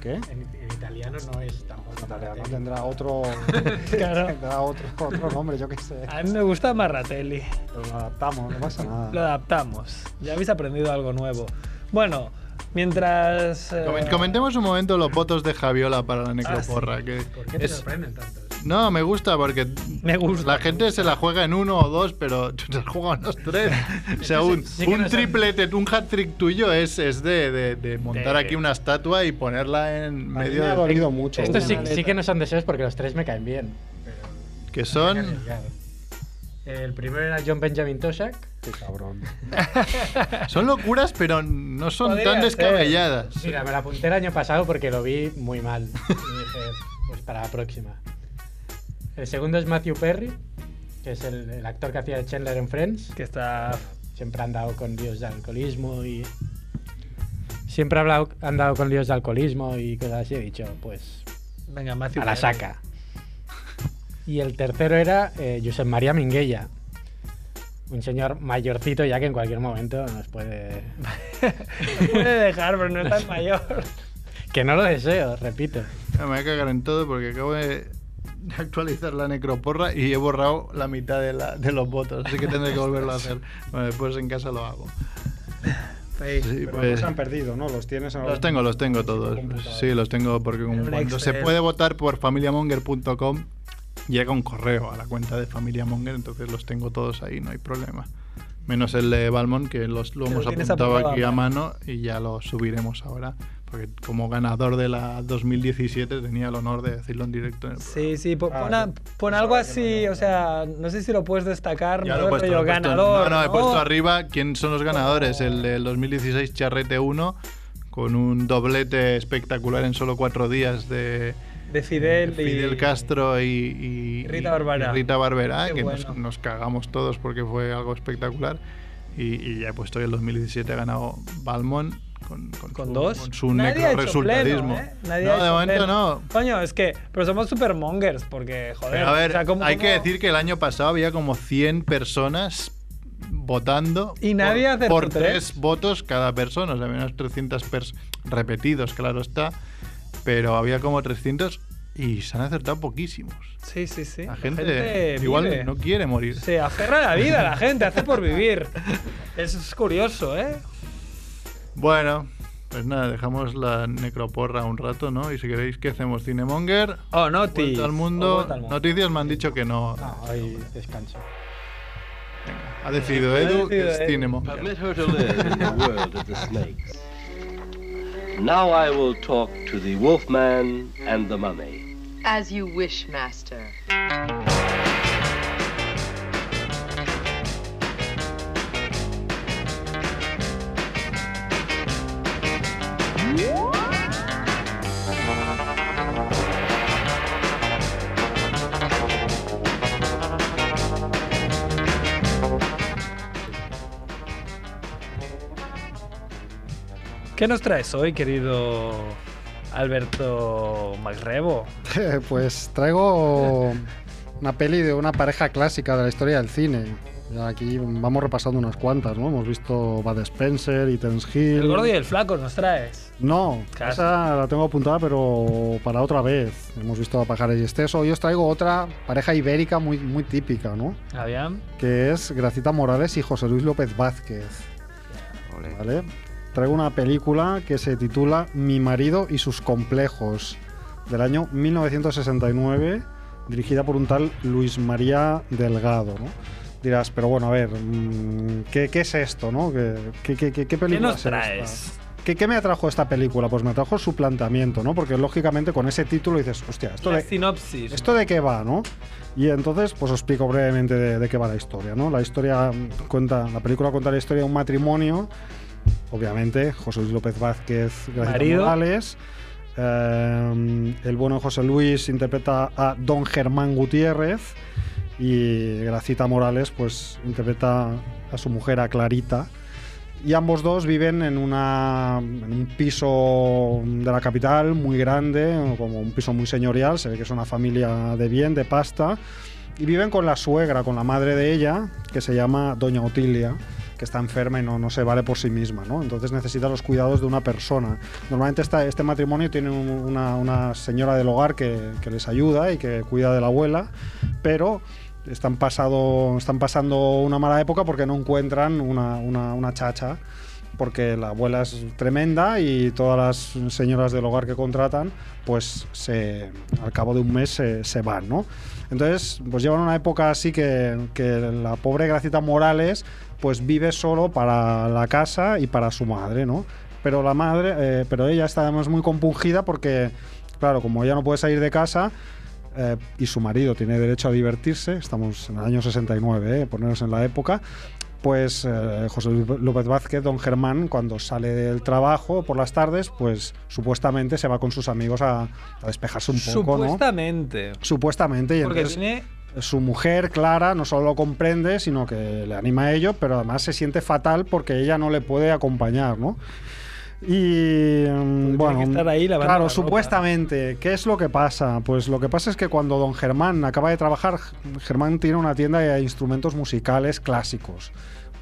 F: ¿Qué?
G: En, en italiano no es tampoco.
F: Italiano tendrá otro,
D: Claro.
F: tendrá otro, otro nombre, yo qué sé.
D: A mí me gusta Marratelli.
F: Pero lo adaptamos, no pasa nada.
D: Lo adaptamos. Ya habéis aprendido algo nuevo. Bueno, mientras... eh,
C: Comen- Comentemos un momento los votos de Javiola para la necroporra. que
G: ¿Por qué te
C: es-
G: sorprenden tanto?
C: No, me gusta porque
D: Me gusta.
C: la gente se la juega en uno o dos, pero se la juegan los tres. O sea, un,
G: sí
C: un triplete, un hat-trick tuyo es, es de, de- de montar
D: De-
C: aquí una estatua y ponerla en
F: A mí
C: medio
F: me ha
C: de...
F: dolido mucho.
G: Estos sí, que no son deseos porque los tres me caen bien. Pero
C: Que son...
G: El primero era John Benjamin Toshak.
F: Qué cabrón.
C: Son locuras, pero no son
D: Podría
C: tan
D: ser.
C: descabelladas.
G: Mira, me la apunté el año pasado porque lo vi muy mal. Y dije, pues para la próxima. El segundo es Matthew Perry, que es el, el actor que hacía de Chandler en Friends.
D: Que está...
G: Siempre ha andado con líos de alcoholismo y. Siempre ha hablado- andado con líos de alcoholismo y cosas así. He dicho, pues.
D: Venga, Matthew
G: A la
D: Perry.
G: saca. Y el tercero era eh, Josep María Minguella. Un señor mayorcito ya que en cualquier momento nos puede.
D: puede dejar, pero no es tan mayor.
G: Que no lo deseo, repito.
C: Me voy a cagar en todo porque acabo de actualizar la necroporra y he borrado la mitad de, la- de los votos, así que tendré que volverlo a hacer. Bueno, después en casa lo hago. Sí,
F: Pero
C: pues-
F: no se han perdido, ¿no? Los tienes en
C: Los tengo, los tengo todos. Sí, los tengo porque como cuando se puede votar por familiamonger.com llega un correo a la cuenta de familiamonger, entonces los tengo todos ahí, no hay problema. Menos el de Balmont, que los, lo hemos apuntado aquí
D: a
C: mano y ya lo subiremos ahora. Porque como ganador de la 2017 tenía el honor de decirlo en directo. en el
D: Sí, sí, pon,
F: Ah,
D: pon a- pon algo así, o sea, no sé si lo puedes destacar,
C: Ya
D: ¿no?
C: lo he puesto, lo he puesto.
D: ganador.
C: No, no, he
D: ¿no?
C: puesto arriba quién son los ganadores. El del 2016 Charrete 1, con un doblete espectacular en solo cuatro días de
D: De Fidel, y-
C: Castro y, y-
D: Rita
C: y-
D: Barberá.
C: y Rita Barberá, que nos cagamos todos porque fue algo espectacular. Y, y ya he puesto que el 2017 ha ganado Balmont con, con
D: Con
C: su,
D: dos.
C: con su
D: Nadie
C: necroresultadismo.
D: pleno, ¿eh? Nadie
C: no, de momento
D: pleno.
C: no.
D: Coño, es que. Pero somos super mongers, porque, joder.
C: Pero a ver,
D: o sea, ¿cómo-
C: hay
D: cómo-
C: que decir que el año pasado había como 100 personas votando
D: Y nadie
C: por,
D: tres.
C: tres votos cada persona, o sea, había unos 300 pers- repetidos, claro está, pero había como 300 y se han acertado poquísimos.
D: Sí, sí, sí.
C: La gente,
D: vive.
C: igual no quiere morir.
D: Se aferra a la vida, la gente, hace por vivir. Eso es curioso, ¿eh?
C: Bueno, pues nada, dejamos la necroporra un rato, ¿no? Y si queréis que hacemos Cinemonger,
D: Oh, Noti.
C: vuelta al mundo, noticias me han dicho que no.
G: No, hoy descanso.
C: Ha decidido Edu que es. Cinemonger.
L: Now I will talk to the wolfman and the mummy.
M: As you wish, Master.
D: ¿Qué nos traes hoy, querido Alberto Macrebo?
F: pues traigo una peli de una pareja clásica de la historia del cine. Aquí vamos repasando unas cuantas, ¿no? Hemos visto Bud Spencer y Terence Hill.
D: El gordo y el flaco nos traes.
F: No,
D: Casi.
F: esa la tengo apuntada, pero para otra vez. Hemos visto a Pajares y Esteso. Hoy os traigo otra pareja ibérica muy, muy típica, ¿no? Que es Gracita Morales y José Luis López Vázquez.
E: Ole.
F: ¿Vale? Traigo una película que se titula Mi marido y sus complejos, del año 1969, dirigida por un tal Luis María Delgado, ¿no? Dirás, pero bueno, a ver, mm, ¿qué, qué es esto, no? ¿Qué, qué, qué, qué película
D: nos
F: es esta?
D: traes?
F: ¿qué, qué me atrajo esta película? Pues me atrajo su planteamiento, ¿no? Porque lógicamente con ese título dices, hostia, esto
D: La
F: de,
D: sinopsis.
F: ¿Esto de qué va, no? Y entonces, pues os explico brevemente de, de qué va la historia, ¿no? La historia mm, cuenta, la película cuenta la historia de un matrimonio, obviamente, José Luis López Vázquez,
D: Marido.
F: Morales. eh, el bueno José Luis interpreta a Don Germán Gutiérrez y Gracita Morales, pues interpreta a su mujer, a Clarita. Y ambos dos viven en, una, en un piso de la capital muy grande, como un piso muy señorial, se ve que es una familia de bien, de pasta, y viven con la suegra, con la madre de ella, que se llama Doña Otilia, que está enferma y no, no se vale por sí misma, ¿no? Entonces necesita los cuidados de una persona. Normalmente esta- este matrimonio tiene un- una, una señora del hogar que, que les ayuda y que cuida de la abuela, pero están, pasado, están pasando una mala época porque no encuentran una, una- una chacha, porque la abuela es tremenda y todas las señoras del hogar que contratan, pues se, al cabo de un mes se, se van, ¿no? Entonces, pues llevan una época así que, que la pobre Gracita Morales pues vive solo para la casa y para su madre, ¿no? Pero la madre, eh, pero ella está además muy compungida porque, claro, como ella no puede salir de casa, eh, y su marido tiene derecho a divertirse, estamos en el año 69, eh, ponernos en la época, pues eh, José López Vázquez, don Germán, cuando sale del trabajo por las tardes, pues supuestamente se va con sus amigos a, a despejarse un poco, ¿no?
D: Supuestamente.
F: Supuestamente,
D: Porque
F: entonces
D: tiene
F: su mujer, Clara, no solo lo comprende, sino que le anima a ello, pero además se siente fatal porque ella no le puede acompañar, ¿no? Y mm, bueno,
D: que estar ahí
F: claro, supuestamente, ¿qué es lo que pasa? Pues lo que pasa es que cuando don Germán acaba de trabajar, Germán tiene una tienda de instrumentos musicales clásicos.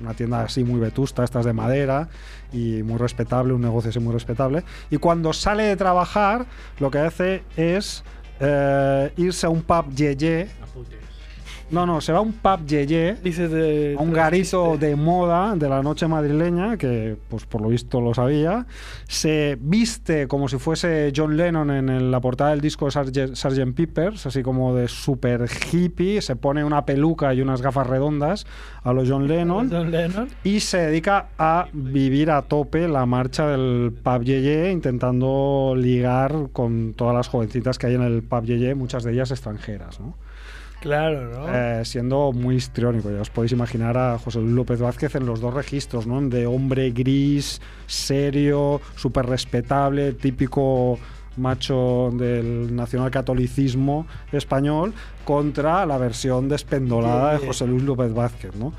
F: Una tienda así muy vetusta, estas de madera y muy respetable, un negocio así muy respetable. Y cuando sale de trabajar, lo que hace es eh, irse a un pub yeye. No, no, se va a un pub yeye, a un garito de moda de la noche madrileña, que pues por lo visto lo sabía. Se viste como si fuese John Lennon en el- la portada del disco de Sgt. Sgt. Peppers, así como de super hippie. Se pone una peluca y unas gafas redondas a los John Lennon.
D: John Lennon.
F: Y se dedica a vivir a tope la marcha del pub Yeye, intentando ligar con todas las jovencitas que hay en el pub Yeye, muchas de ellas extranjeras, ¿no?
D: Claro, ¿no?
F: Eh, siendo muy histriónico. Ya os podéis imaginar a José Luis López Vázquez en los dos registros, ¿no? De hombre gris, serio, súper respetable, típico macho del nacionalcatolicismo español, contra la versión despendolada de José Luis López Vázquez, ¿no?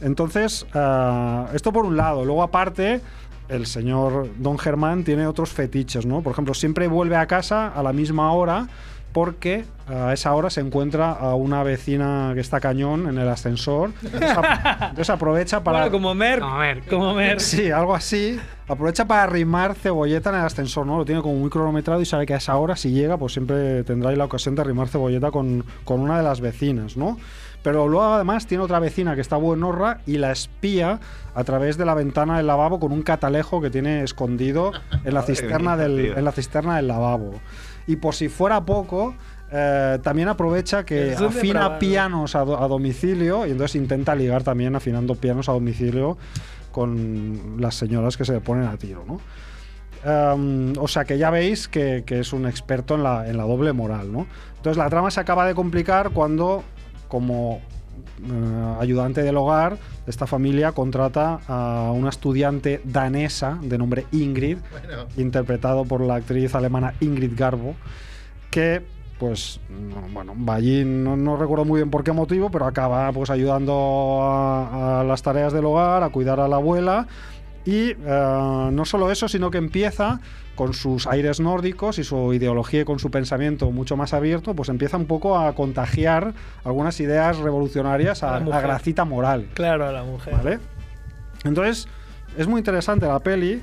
F: Entonces, ah, esto por un lado. Luego, aparte, el señor Don Germán tiene otros fetiches, ¿no? Por ejemplo, siempre vuelve a casa a la misma hora porque a esa hora se encuentra a una vecina que está cañón en el ascensor. Entonces, ap- entonces aprovecha para...
D: Bueno, como Mer. Como Mer.
F: Sí, algo así. Aprovecha para arrimar cebolleta en el ascensor, ¿no? Lo tiene como muy cronometrado y sabe que a esa hora, si llega, pues siempre tendrá ahí la ocasión de arrimar cebolleta con, con una de las vecinas, ¿no? Pero luego además tiene otra vecina que está buenorra y la espía a través de la ventana del lavabo con un catalejo que tiene escondido en la cisterna, del, en la cisterna del lavabo. Y por si fuera poco, eh, también aprovecha que afina pianos a, do- a domicilio y entonces intenta ligar también afinando pianos a domicilio con las señoras que se ponen a tiro, ¿no? Em, o sea que ya veis que, que es un experto en la, en la doble moral, ¿no? Entonces la trama se acaba de complicar cuando, como eh, ayudante del hogar, esta familia contrata a una estudiante danesa de nombre Ingrid,
C: Bueno.
F: interpretado por la actriz alemana Ingrid Garbo, que pues no, bueno, va allí, no, no recuerdo muy bien por qué motivo, pero acaba pues ayudando a, a las tareas del hogar, a cuidar a la abuela. Y eh, no solo eso, sino que empieza con sus aires nórdicos y su ideología y con su pensamiento mucho más abierto, pues empieza un poco a contagiar algunas ideas revolucionarias
D: A
F: a,
D: la
F: a. Gracita Moral.
D: Claro, a la mujer.
F: ¿Vale? Entonces, es muy interesante la peli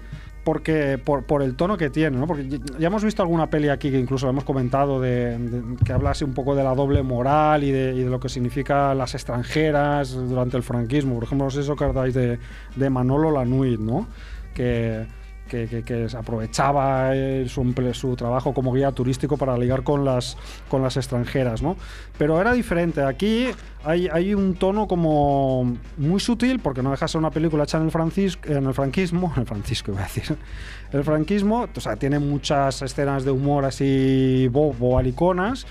F: porque por, el tono que tiene, ¿no? Porque ya- hemos visto alguna peli aquí que incluso hemos comentado de, de- que habla así un poco de la doble moral y de, y de lo que significa las extranjeras durante el franquismo. Por ejemplo, no sé si os acordáis de, de Manolo Lanuit, ¿no? Que que, que- que aprovechaba eh, su, su trabajo como guía turístico para ligar con las, con las extranjeras, ¿no? Pero era diferente. Aquí hay, hay un tono como muy sutil, porque no deja de ser una película hecha en el, francis- en el franquismo, en el francisco iba a decir, el franquismo, o sea, tiene muchas escenas de humor así bo- bobaliconas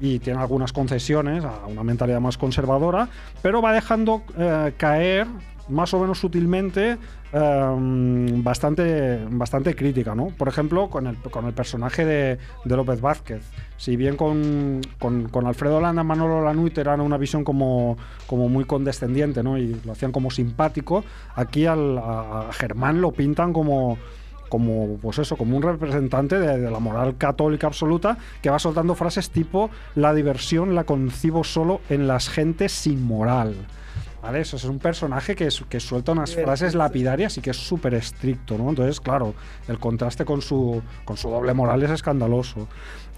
F: y tiene algunas concesiones a una mentalidad más conservadora, pero va dejando eh, caer más o menos sutilmente eh, bastante, bastante crítica, ¿no? Por ejemplo, con el, con el personaje de, de López Vázquez. Si bien con, con, Alfredo Landa, Manolo Lanuit eran una visión como, como muy condescendiente, ¿no? Y lo hacían como simpático, aquí al, a Germán lo pintan como como pues eso, como un representante de, de la moral católica absoluta que va soltando frases tipo la diversión la concibo solo en las gentes sin moral. ¿Vale? Eso es un personaje que, que suelta unas frases lapidarias y que es súper estricto, ¿no? Entonces, claro, el contraste con su, con su doble moral es escandaloso.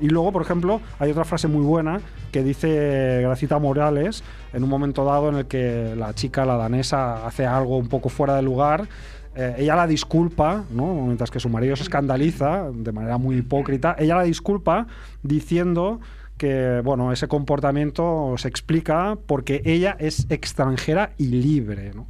F: Y luego, por ejemplo, hay otra frase muy buena que dice Gracita Morales en un momento dado en el que la chica, la danesa, hace algo un poco fuera de lugar. Eh, ella la disculpa, ¿no? mientras que su marido se escandaliza de manera muy hipócrita. Ella la disculpa diciendo que bueno, ese comportamiento se explica porque ella es extranjera y libre, ¿no?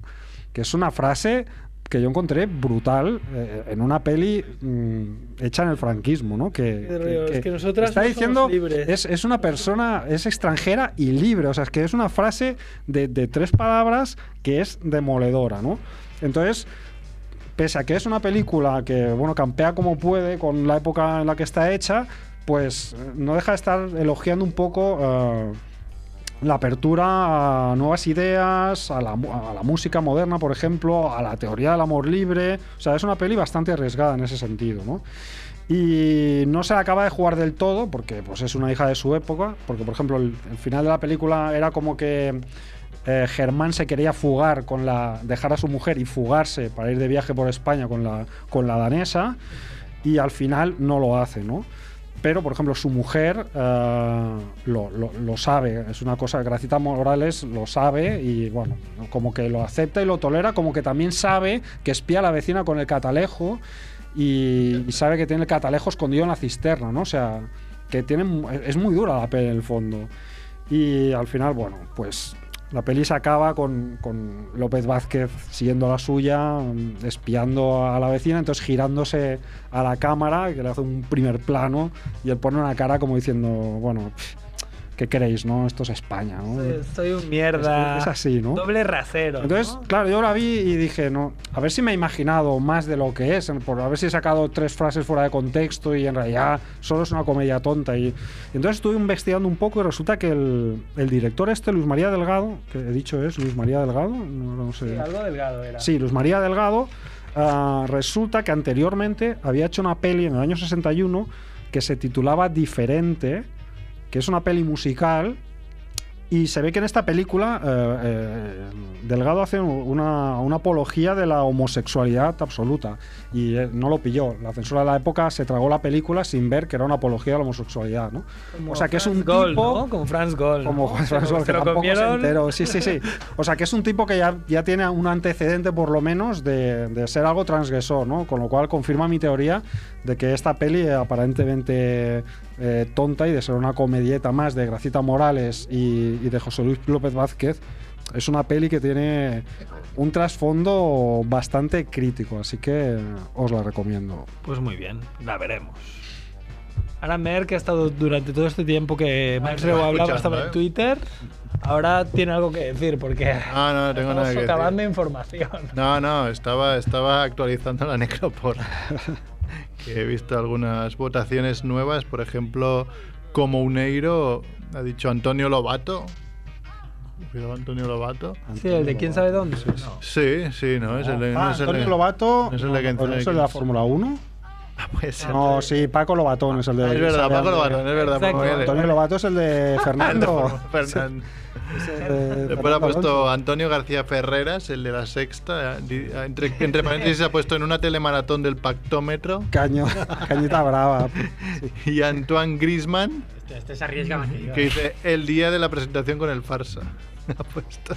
F: que es una frase que yo encontré brutal eh, en una peli mm, hecha en el franquismo, ¿no? Que,
D: Pero es que
F: está
D: no
F: diciendo es, es una persona, es extranjera y libre, o sea, es que es una frase de, de tres palabras que es demoledora, ¿no? Entonces, pese a que es una película que, bueno, campea como puede con la época en la que está hecha, pues no deja de estar elogiando un poco eh, la apertura a nuevas ideas, a la, música moderna, por ejemplo, a la teoría del amor libre. O sea, es una peli bastante arriesgada en ese sentido, ¿no? Y no se acaba de jugar del todo, porque pues, es una hija de su época, porque por ejemplo el, el final de la película era como que eh, Germán se quería fugar con la. dejar a su mujer y fugarse para ir de viaje por España con la, con la danesa, y al final no lo hace, ¿no? Pero, por ejemplo, su mujer eh, lo, lo- sabe, es una cosa, Gracita Morales lo sabe y, bueno, como que lo acepta y lo tolera, como que también sabe que espía a la vecina con el catalejo y, sabe que tiene el catalejo escondido en la cisterna, ¿no? O sea, que tiene, es muy dura la peli en el fondo. Y al final, bueno, pues la peli se acaba con, López Vázquez siguiendo la suya, mm, espiando a la vecina, entonces girándose a la cámara, que le hace un primer plano, y él pone una cara como diciendo, bueno, ¿qué queréis, no? Esto es España, ¿no?
D: Soy, soy un mierda.
F: Es- es así, ¿no?
D: Doble rasero.
F: Entonces, claro, yo la vi y dije, no, a ver si me he imaginado más de lo que es, por a ver si he sacado tres frases fuera de contexto y en realidad solo es una comedia tonta. Y, y entonces estuve investigando un poco y resulta que el, el director este, Luis María Delgado, que he dicho es Luis María Delgado, no, no sé.
D: Sí, algo delgado era.
F: Sí, Luis María Delgado. ah, resulta que anteriormente había hecho una peli en el año 61 que se titulaba Diferente, que es una peli musical. Y se ve que en esta película eh, eh, Delgado hace una, una apología de la homosexualidad absoluta. Y eh, no lo pilló. La censura de la época se tragó la película sin ver que era una apología de la homosexualidad. ¿no?
D: Como
F: o sea que es un
D: Gold,
F: tipo.
D: ¿no? Como Franz Gold.
F: Como
D: ¿no? Se
F: Franz Gold,
D: se
F: que tampoco se
D: comieron.
F: enteró. Sí, sí, sí. O sea, que es un tipo que ya, ya tiene un antecedente, por lo menos, de, de ser algo transgresor, ¿no? Con lo cual confirma mi teoría de que esta peli, aparentemente eh, tonta y de ser una comedieta más de Gracita Morales y, y de José Luis López Vázquez, es una peli que tiene un trasfondo bastante crítico, así que os la recomiendo.
D: Pues muy bien, la veremos. Ahora Mer, que ha estado durante todo este tiempo que Max Rebo hablaba, estaba en
C: ¿eh?
D: Twitter, ahora tiene algo que decir porque
C: Ah, no, no tengo
D: estamos
C: nada que decir.
D: socavando información.
C: No, no, estaba, estaba actualizando la necropor. que he visto algunas votaciones nuevas, por ejemplo, como Uneiro ha dicho Antonio Lobato. Cuidado, Antonio Lobato.
D: Sí, el de quién sabe dónde.
C: Sí, sí, no, es el de.
F: Ah, Antonio Lobato,
C: no es el de que-
F: ¿no es el de la Fórmula 1?
C: puede ser.
F: No, sí, Paco Lobatón es el de.
C: Ah, es verdad, Paco. Lobatón, es verdad.
F: Antonio Lobato es el de Fernando.
C: Después ha puesto
F: Alonso.
C: Antonio García Ferreras, el de la sexta. di- Entre, entre paréntesis ha puesto en una telemaratón del pactómetro.
F: Caño, cañita brava.
C: Y Antoine Grisman,
G: Este, este se arriesga más que yo.
C: que
G: ¿eh?
C: dice el día de la presentación con el farsa. ha puesto.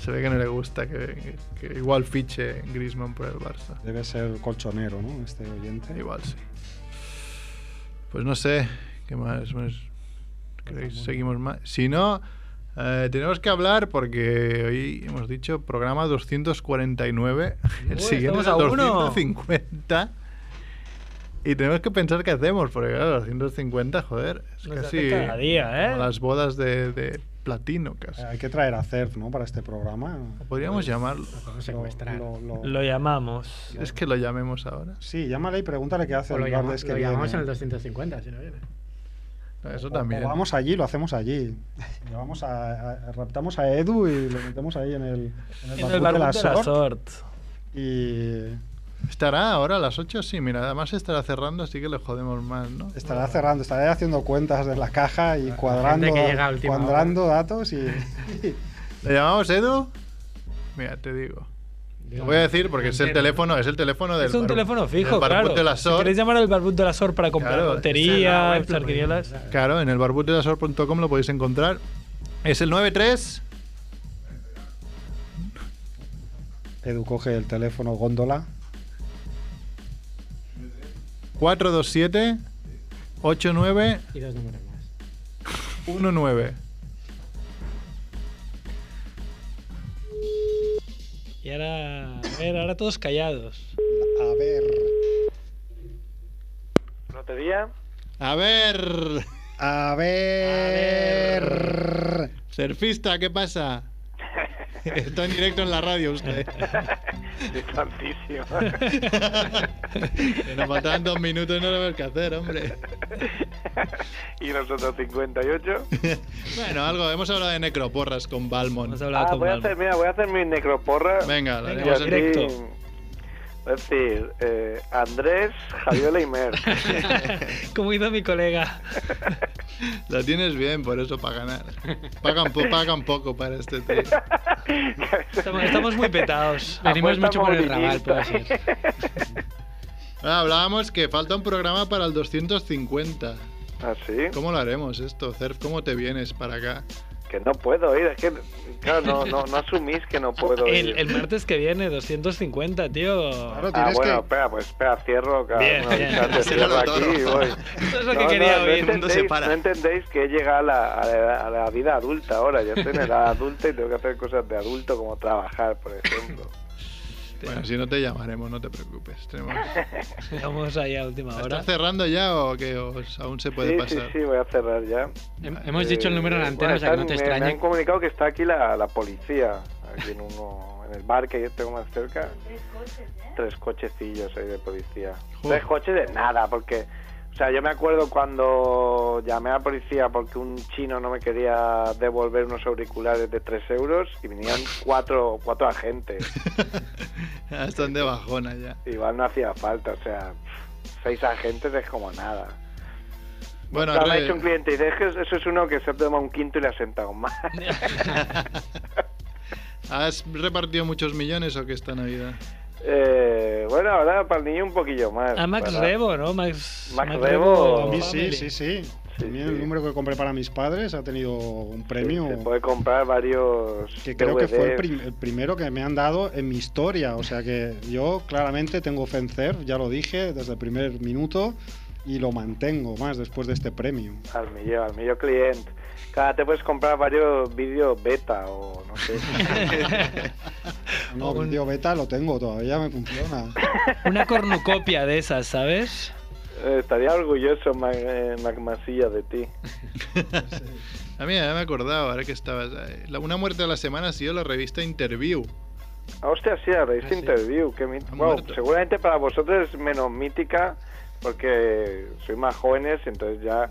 C: Se ve que no le gusta que, que- que igual fiche Griezmann por el Barça.
F: Debe ser colchonero, ¿no? Este oyente.
C: Igual sí. Pues no sé, ¿qué más? Seguimos más. Si no, eh, tenemos que hablar porque hoy hemos dicho programa 249. El
D: Uy,
C: siguiente es el
D: a uno.
C: 250. Y tenemos que pensar qué hacemos, porque claro, 250, joder, es
D: Nos
C: casi
D: cada día, ¿eh?
C: como las bodas de, de platino casi.
F: Hay que traer a Cerf, ¿no? Para este programa.
C: Podríamos llamarlo.
F: Lo, lo-
D: Lo llamamos.
C: ¿Quieres que lo llamemos ahora?
F: Sí, llámale y pregúntale qué hace
G: O lo,
F: el
G: llama-
F: martes que
G: lo
F: viene.
G: llamamos en el 250, si no viene.
C: Eso
F: O-
C: también.
F: o vamos allí, lo hacemos allí. Llevamos a, a- raptamos a Edu y lo metemos ahí en el, en el
D: En el
F: de la
D: de la
F: Sort.
D: Sort.
F: Y
C: ¿Estará ahora a las 8? Sí, mira, además estará cerrando, así que le jodemos más, ¿no?
F: estará cerrando, estará haciendo cuentas de la caja y cuadrando,
G: que llega a última
F: cuadrando datos y,
C: ¿Le llamamos Edu? Mira, te digo. Te voy a decir porque es el teléfono, es el teléfono del
D: Es un
C: bar-
D: teléfono fijo, claro.
C: de la
D: Si
C: Sor.
D: queréis llamar al barbud de la Sor para comprar
C: Claro,
D: lotería,
G: la
D: charquirielas.
C: Claro, en el barbutdelasor.com lo podéis encontrar. Es el 93
F: Edu coge el teléfono góndola.
C: 427 89
G: Y dos números más.
C: 19.
D: Y ahora, a ver, ahora todos callados.
F: A ver.
N: ¿Lotería?
C: A ver.
F: A ver.
C: Surfista, ¿qué pasa? Está en directo en la radio usted.
N: Distantísimo.
C: Que Nos faltan dos minutos y no sabemos qué hacer, hombre.
N: y nosotros 58.
C: Bueno, algo, hemos hablado de necroporras con Balmon.
D: Hemos hablado
N: Ah,
D: con
N: voy a hacer, mira, voy a hacer mi necroporra.
C: Venga, la
D: Venga,
C: haremos en
D: directo.
N: a decir, eh, Andrés, Javiola y Mer.
D: Como hizo mi colega.
C: La tienes bien, por eso para ganar. Pagan, po- pagan poco para este tío.
D: Estamos, estamos muy petados.
G: Venimos mucho por el. Raval, puede ser.
C: Ah, hablábamos que falta un programa para el 250.
N: ¿Ah, sí?
C: ¿Cómo lo haremos esto, Cerf? ¿Cómo te vienes para acá?
N: Que no puedo ir, es que, claro, no, no, no asumís que no puedo ir.
D: El, el martes que viene, 250, tío.
F: Claro,
N: Ah, bueno,
F: que.
N: espera, pues espera, cierro,
D: Bien,
N: no,
D: bien.
N: cierro aquí y voy.
D: Eso es lo que
N: No,
D: quería
N: no,
D: oír.
N: No entendéis,
C: para.
N: no entendéis que he llegado a la, a, la, a la vida adulta ahora. Ya estoy en edad adulta y tengo que hacer cosas de adulto como trabajar, por ejemplo.
C: Bueno, si no te llamaremos, no te preocupes. Tenemos...
D: Vamos ahí a última hora.
C: ¿Estás cerrando ya o que aún se puede
N: sí,
C: pasar?
N: sí, sí, voy a cerrar ya.
G: Hem- Hemos dicho el número en la
N: Eh,
G: antena,
N: bueno,
G: o sea que no
N: están-
G: te
N: me- Me, han comunicado que está aquí la, la policía, aquí en uno, en el bar que yo tengo más cerca. Tres cochecillos ahí de policía.
C: Joder.
N: Tres coches de nada, porque, o sea, yo me acuerdo cuando llamé a la policía porque un chino no me quería devolver unos auriculares de 3 euros y venían cuatro, cuatro agentes.
C: Ya Están de bajona ya.
N: Igual no hacía falta, o sea, seis agentes es como nada.
C: Bueno,
N: Claro, me ha dicho un cliente, dice, "Es que eso es uno que se ha tomado un quinto y le ha sentado mal.
C: ¿has repartido muchos millones o qué esta Navidad?
N: Eh, bueno, ahora para el niño un poquillo más.
D: A Max
N: para-
D: Rebo, ¿no? Max,
N: Max Rebo.
F: A mí sí, sí, sí.
N: Sí,
F: También
N: sí.
F: el número que compré para mis padres ha tenido un premio.
N: Se puede comprar varios
F: que creo que fue el, prim- el primero que me han dado en mi historia. O sea que yo claramente tengo fe en CERF, ya lo dije desde el primer minuto y lo mantengo más después de este premio.
N: Al millón, al millón cliente. Cada te puedes comprar varios vídeos beta o no sé.
F: No,
D: Un-
F: vídeo beta lo tengo todavía, me funciona.
D: Una cornucopia de esas, ¿sabes?
N: Eh, Estaría orgulloso, Mac, eh, Mac Masilla, de ti.
C: A mí ya me he acordado, ahora que estabas. La- Una muerte a la semana ha sido la revista Interview.
N: Ah, hostia, sí, la revista
C: Ah, sí.
N: Interview. Que mi-
C: muerto.
N: seguramente para vosotros es menos mítica porque sois más jóvenes, entonces ya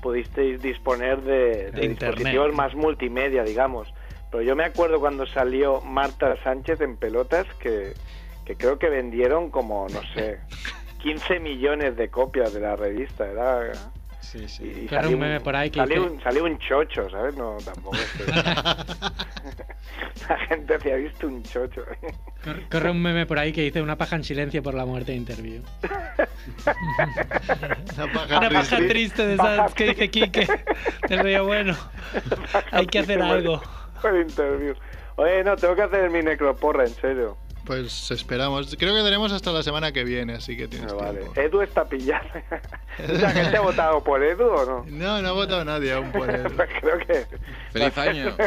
N: pudisteis disponer de, de dispositivos más multimedia, digamos. Pero yo me acuerdo cuando salió Marta Sánchez en pelotas que, que creo que vendieron como, no sé, 15 millones de copias de la revista. Era...
F: Sí, sí.
N: Y salió
G: un meme por ahí que
N: salió,
G: dice-
N: un, salió un chocho, ¿sabes? No, tampoco es que... La gente había visto un chocho.
G: Corre- Corre un meme por ahí que dice una paja en silencio por la muerte de Interview.
C: Una paja
D: Una paja
C: triste.
D: triste de
N: Paja
D: esas que dice Quique. Del río bueno. Hay que hacer algo.
N: por interview. Oye, no, tengo que hacer mi necroporra, en serio.
C: Pues esperamos. Creo que tenemos hasta la semana que viene, así que tienes
N: Ah, vale.
C: tiempo.
N: Edu está pillado. ¿La gente ha votado por Edu o no?
C: No, no ha votado nadie aún por él.
N: Creo que.
O: ¡Feliz año!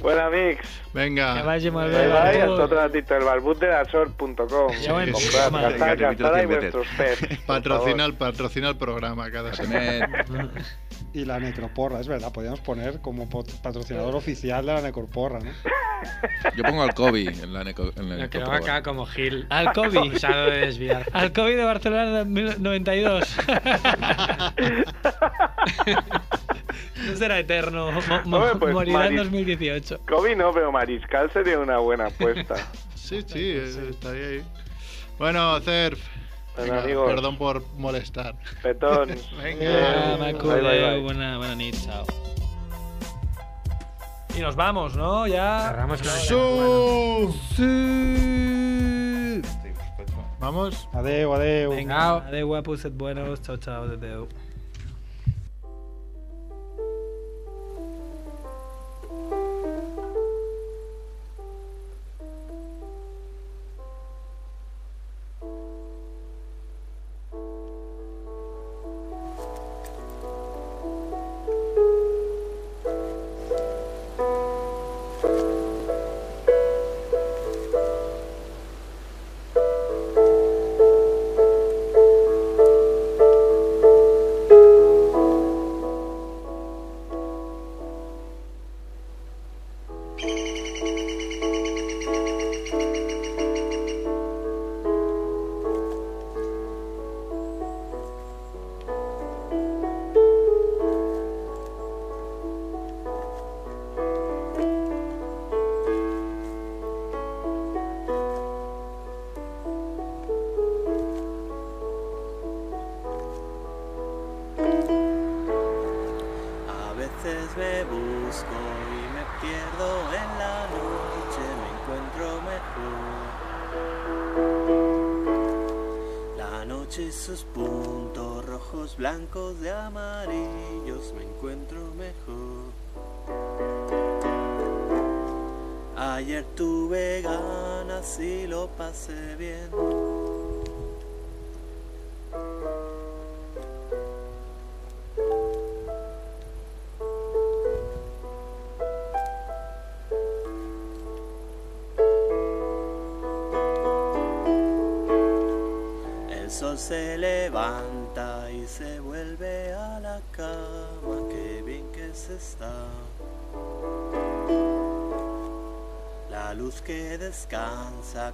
N: Buena mix.
C: Venga.
D: Que vagi molt
N: Bye
D: bé,
N: bye,
D: Barbut.
N: hasta otro ratito. El barbut de la sort.com.
D: Ja ho hem
N: gastar, gastar vuestros pets.
C: Patrocina el, patrocina el programa cada semana.
F: Y la necroporra, es verdad, podríamos poner como patrocinador oficial de la necroporra, ¿no?
O: Yo pongo al Kobe en la neco, en la
G: Lo
O: necoporra.
G: acá como Gil.
D: Al Kobe.
G: Acusado de desviar.
D: Al COVID de Barcelona 92. no será eterno. mo- mo-
N: Hombre, pues,
D: morirá en
N: Maris-
D: 2018.
N: Kobe no, pero Mariscal sería una buena apuesta.
C: Sí, sí, eh, estaría ahí. Bueno, Cerf. Venga,
N: amigos.
C: perdón por molestar.
N: Petón.
D: Venga, Macu,
N: Bye, bye, bye.
D: Buena, buena nit, chao. Y nos vamos, ¿no? Ya.
G: Cerramos con
C: ¡Su! Vamos.
F: Adeu, adeu.
D: Venga, adeu, guapos, sed buenos. Chao, chao, adeu.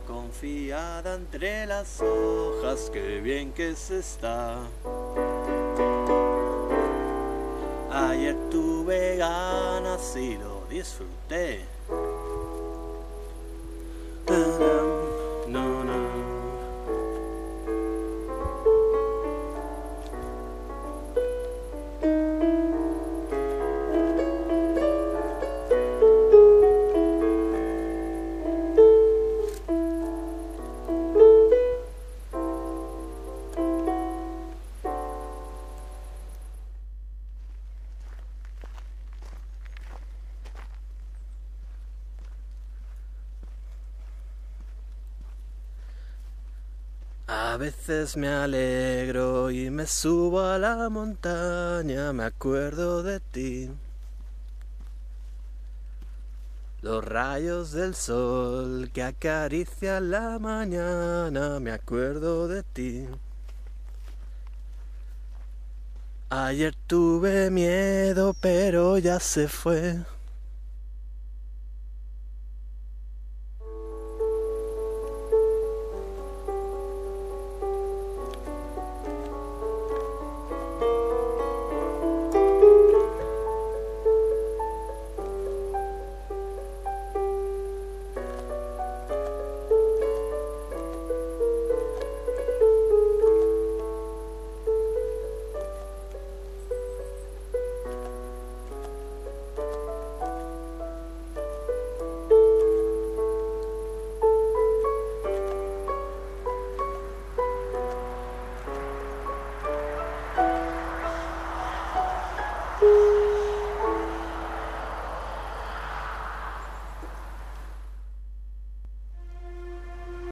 P: Confiada entre las hojas, qué bien que se está. Ayer tuve ganas y lo disfruté. Veces me alegro y me subo a la montaña, me acuerdo de ti. Los rayos del sol que acarician la mañana, me acuerdo de ti. Ayer tuve miedo, pero ya se fue.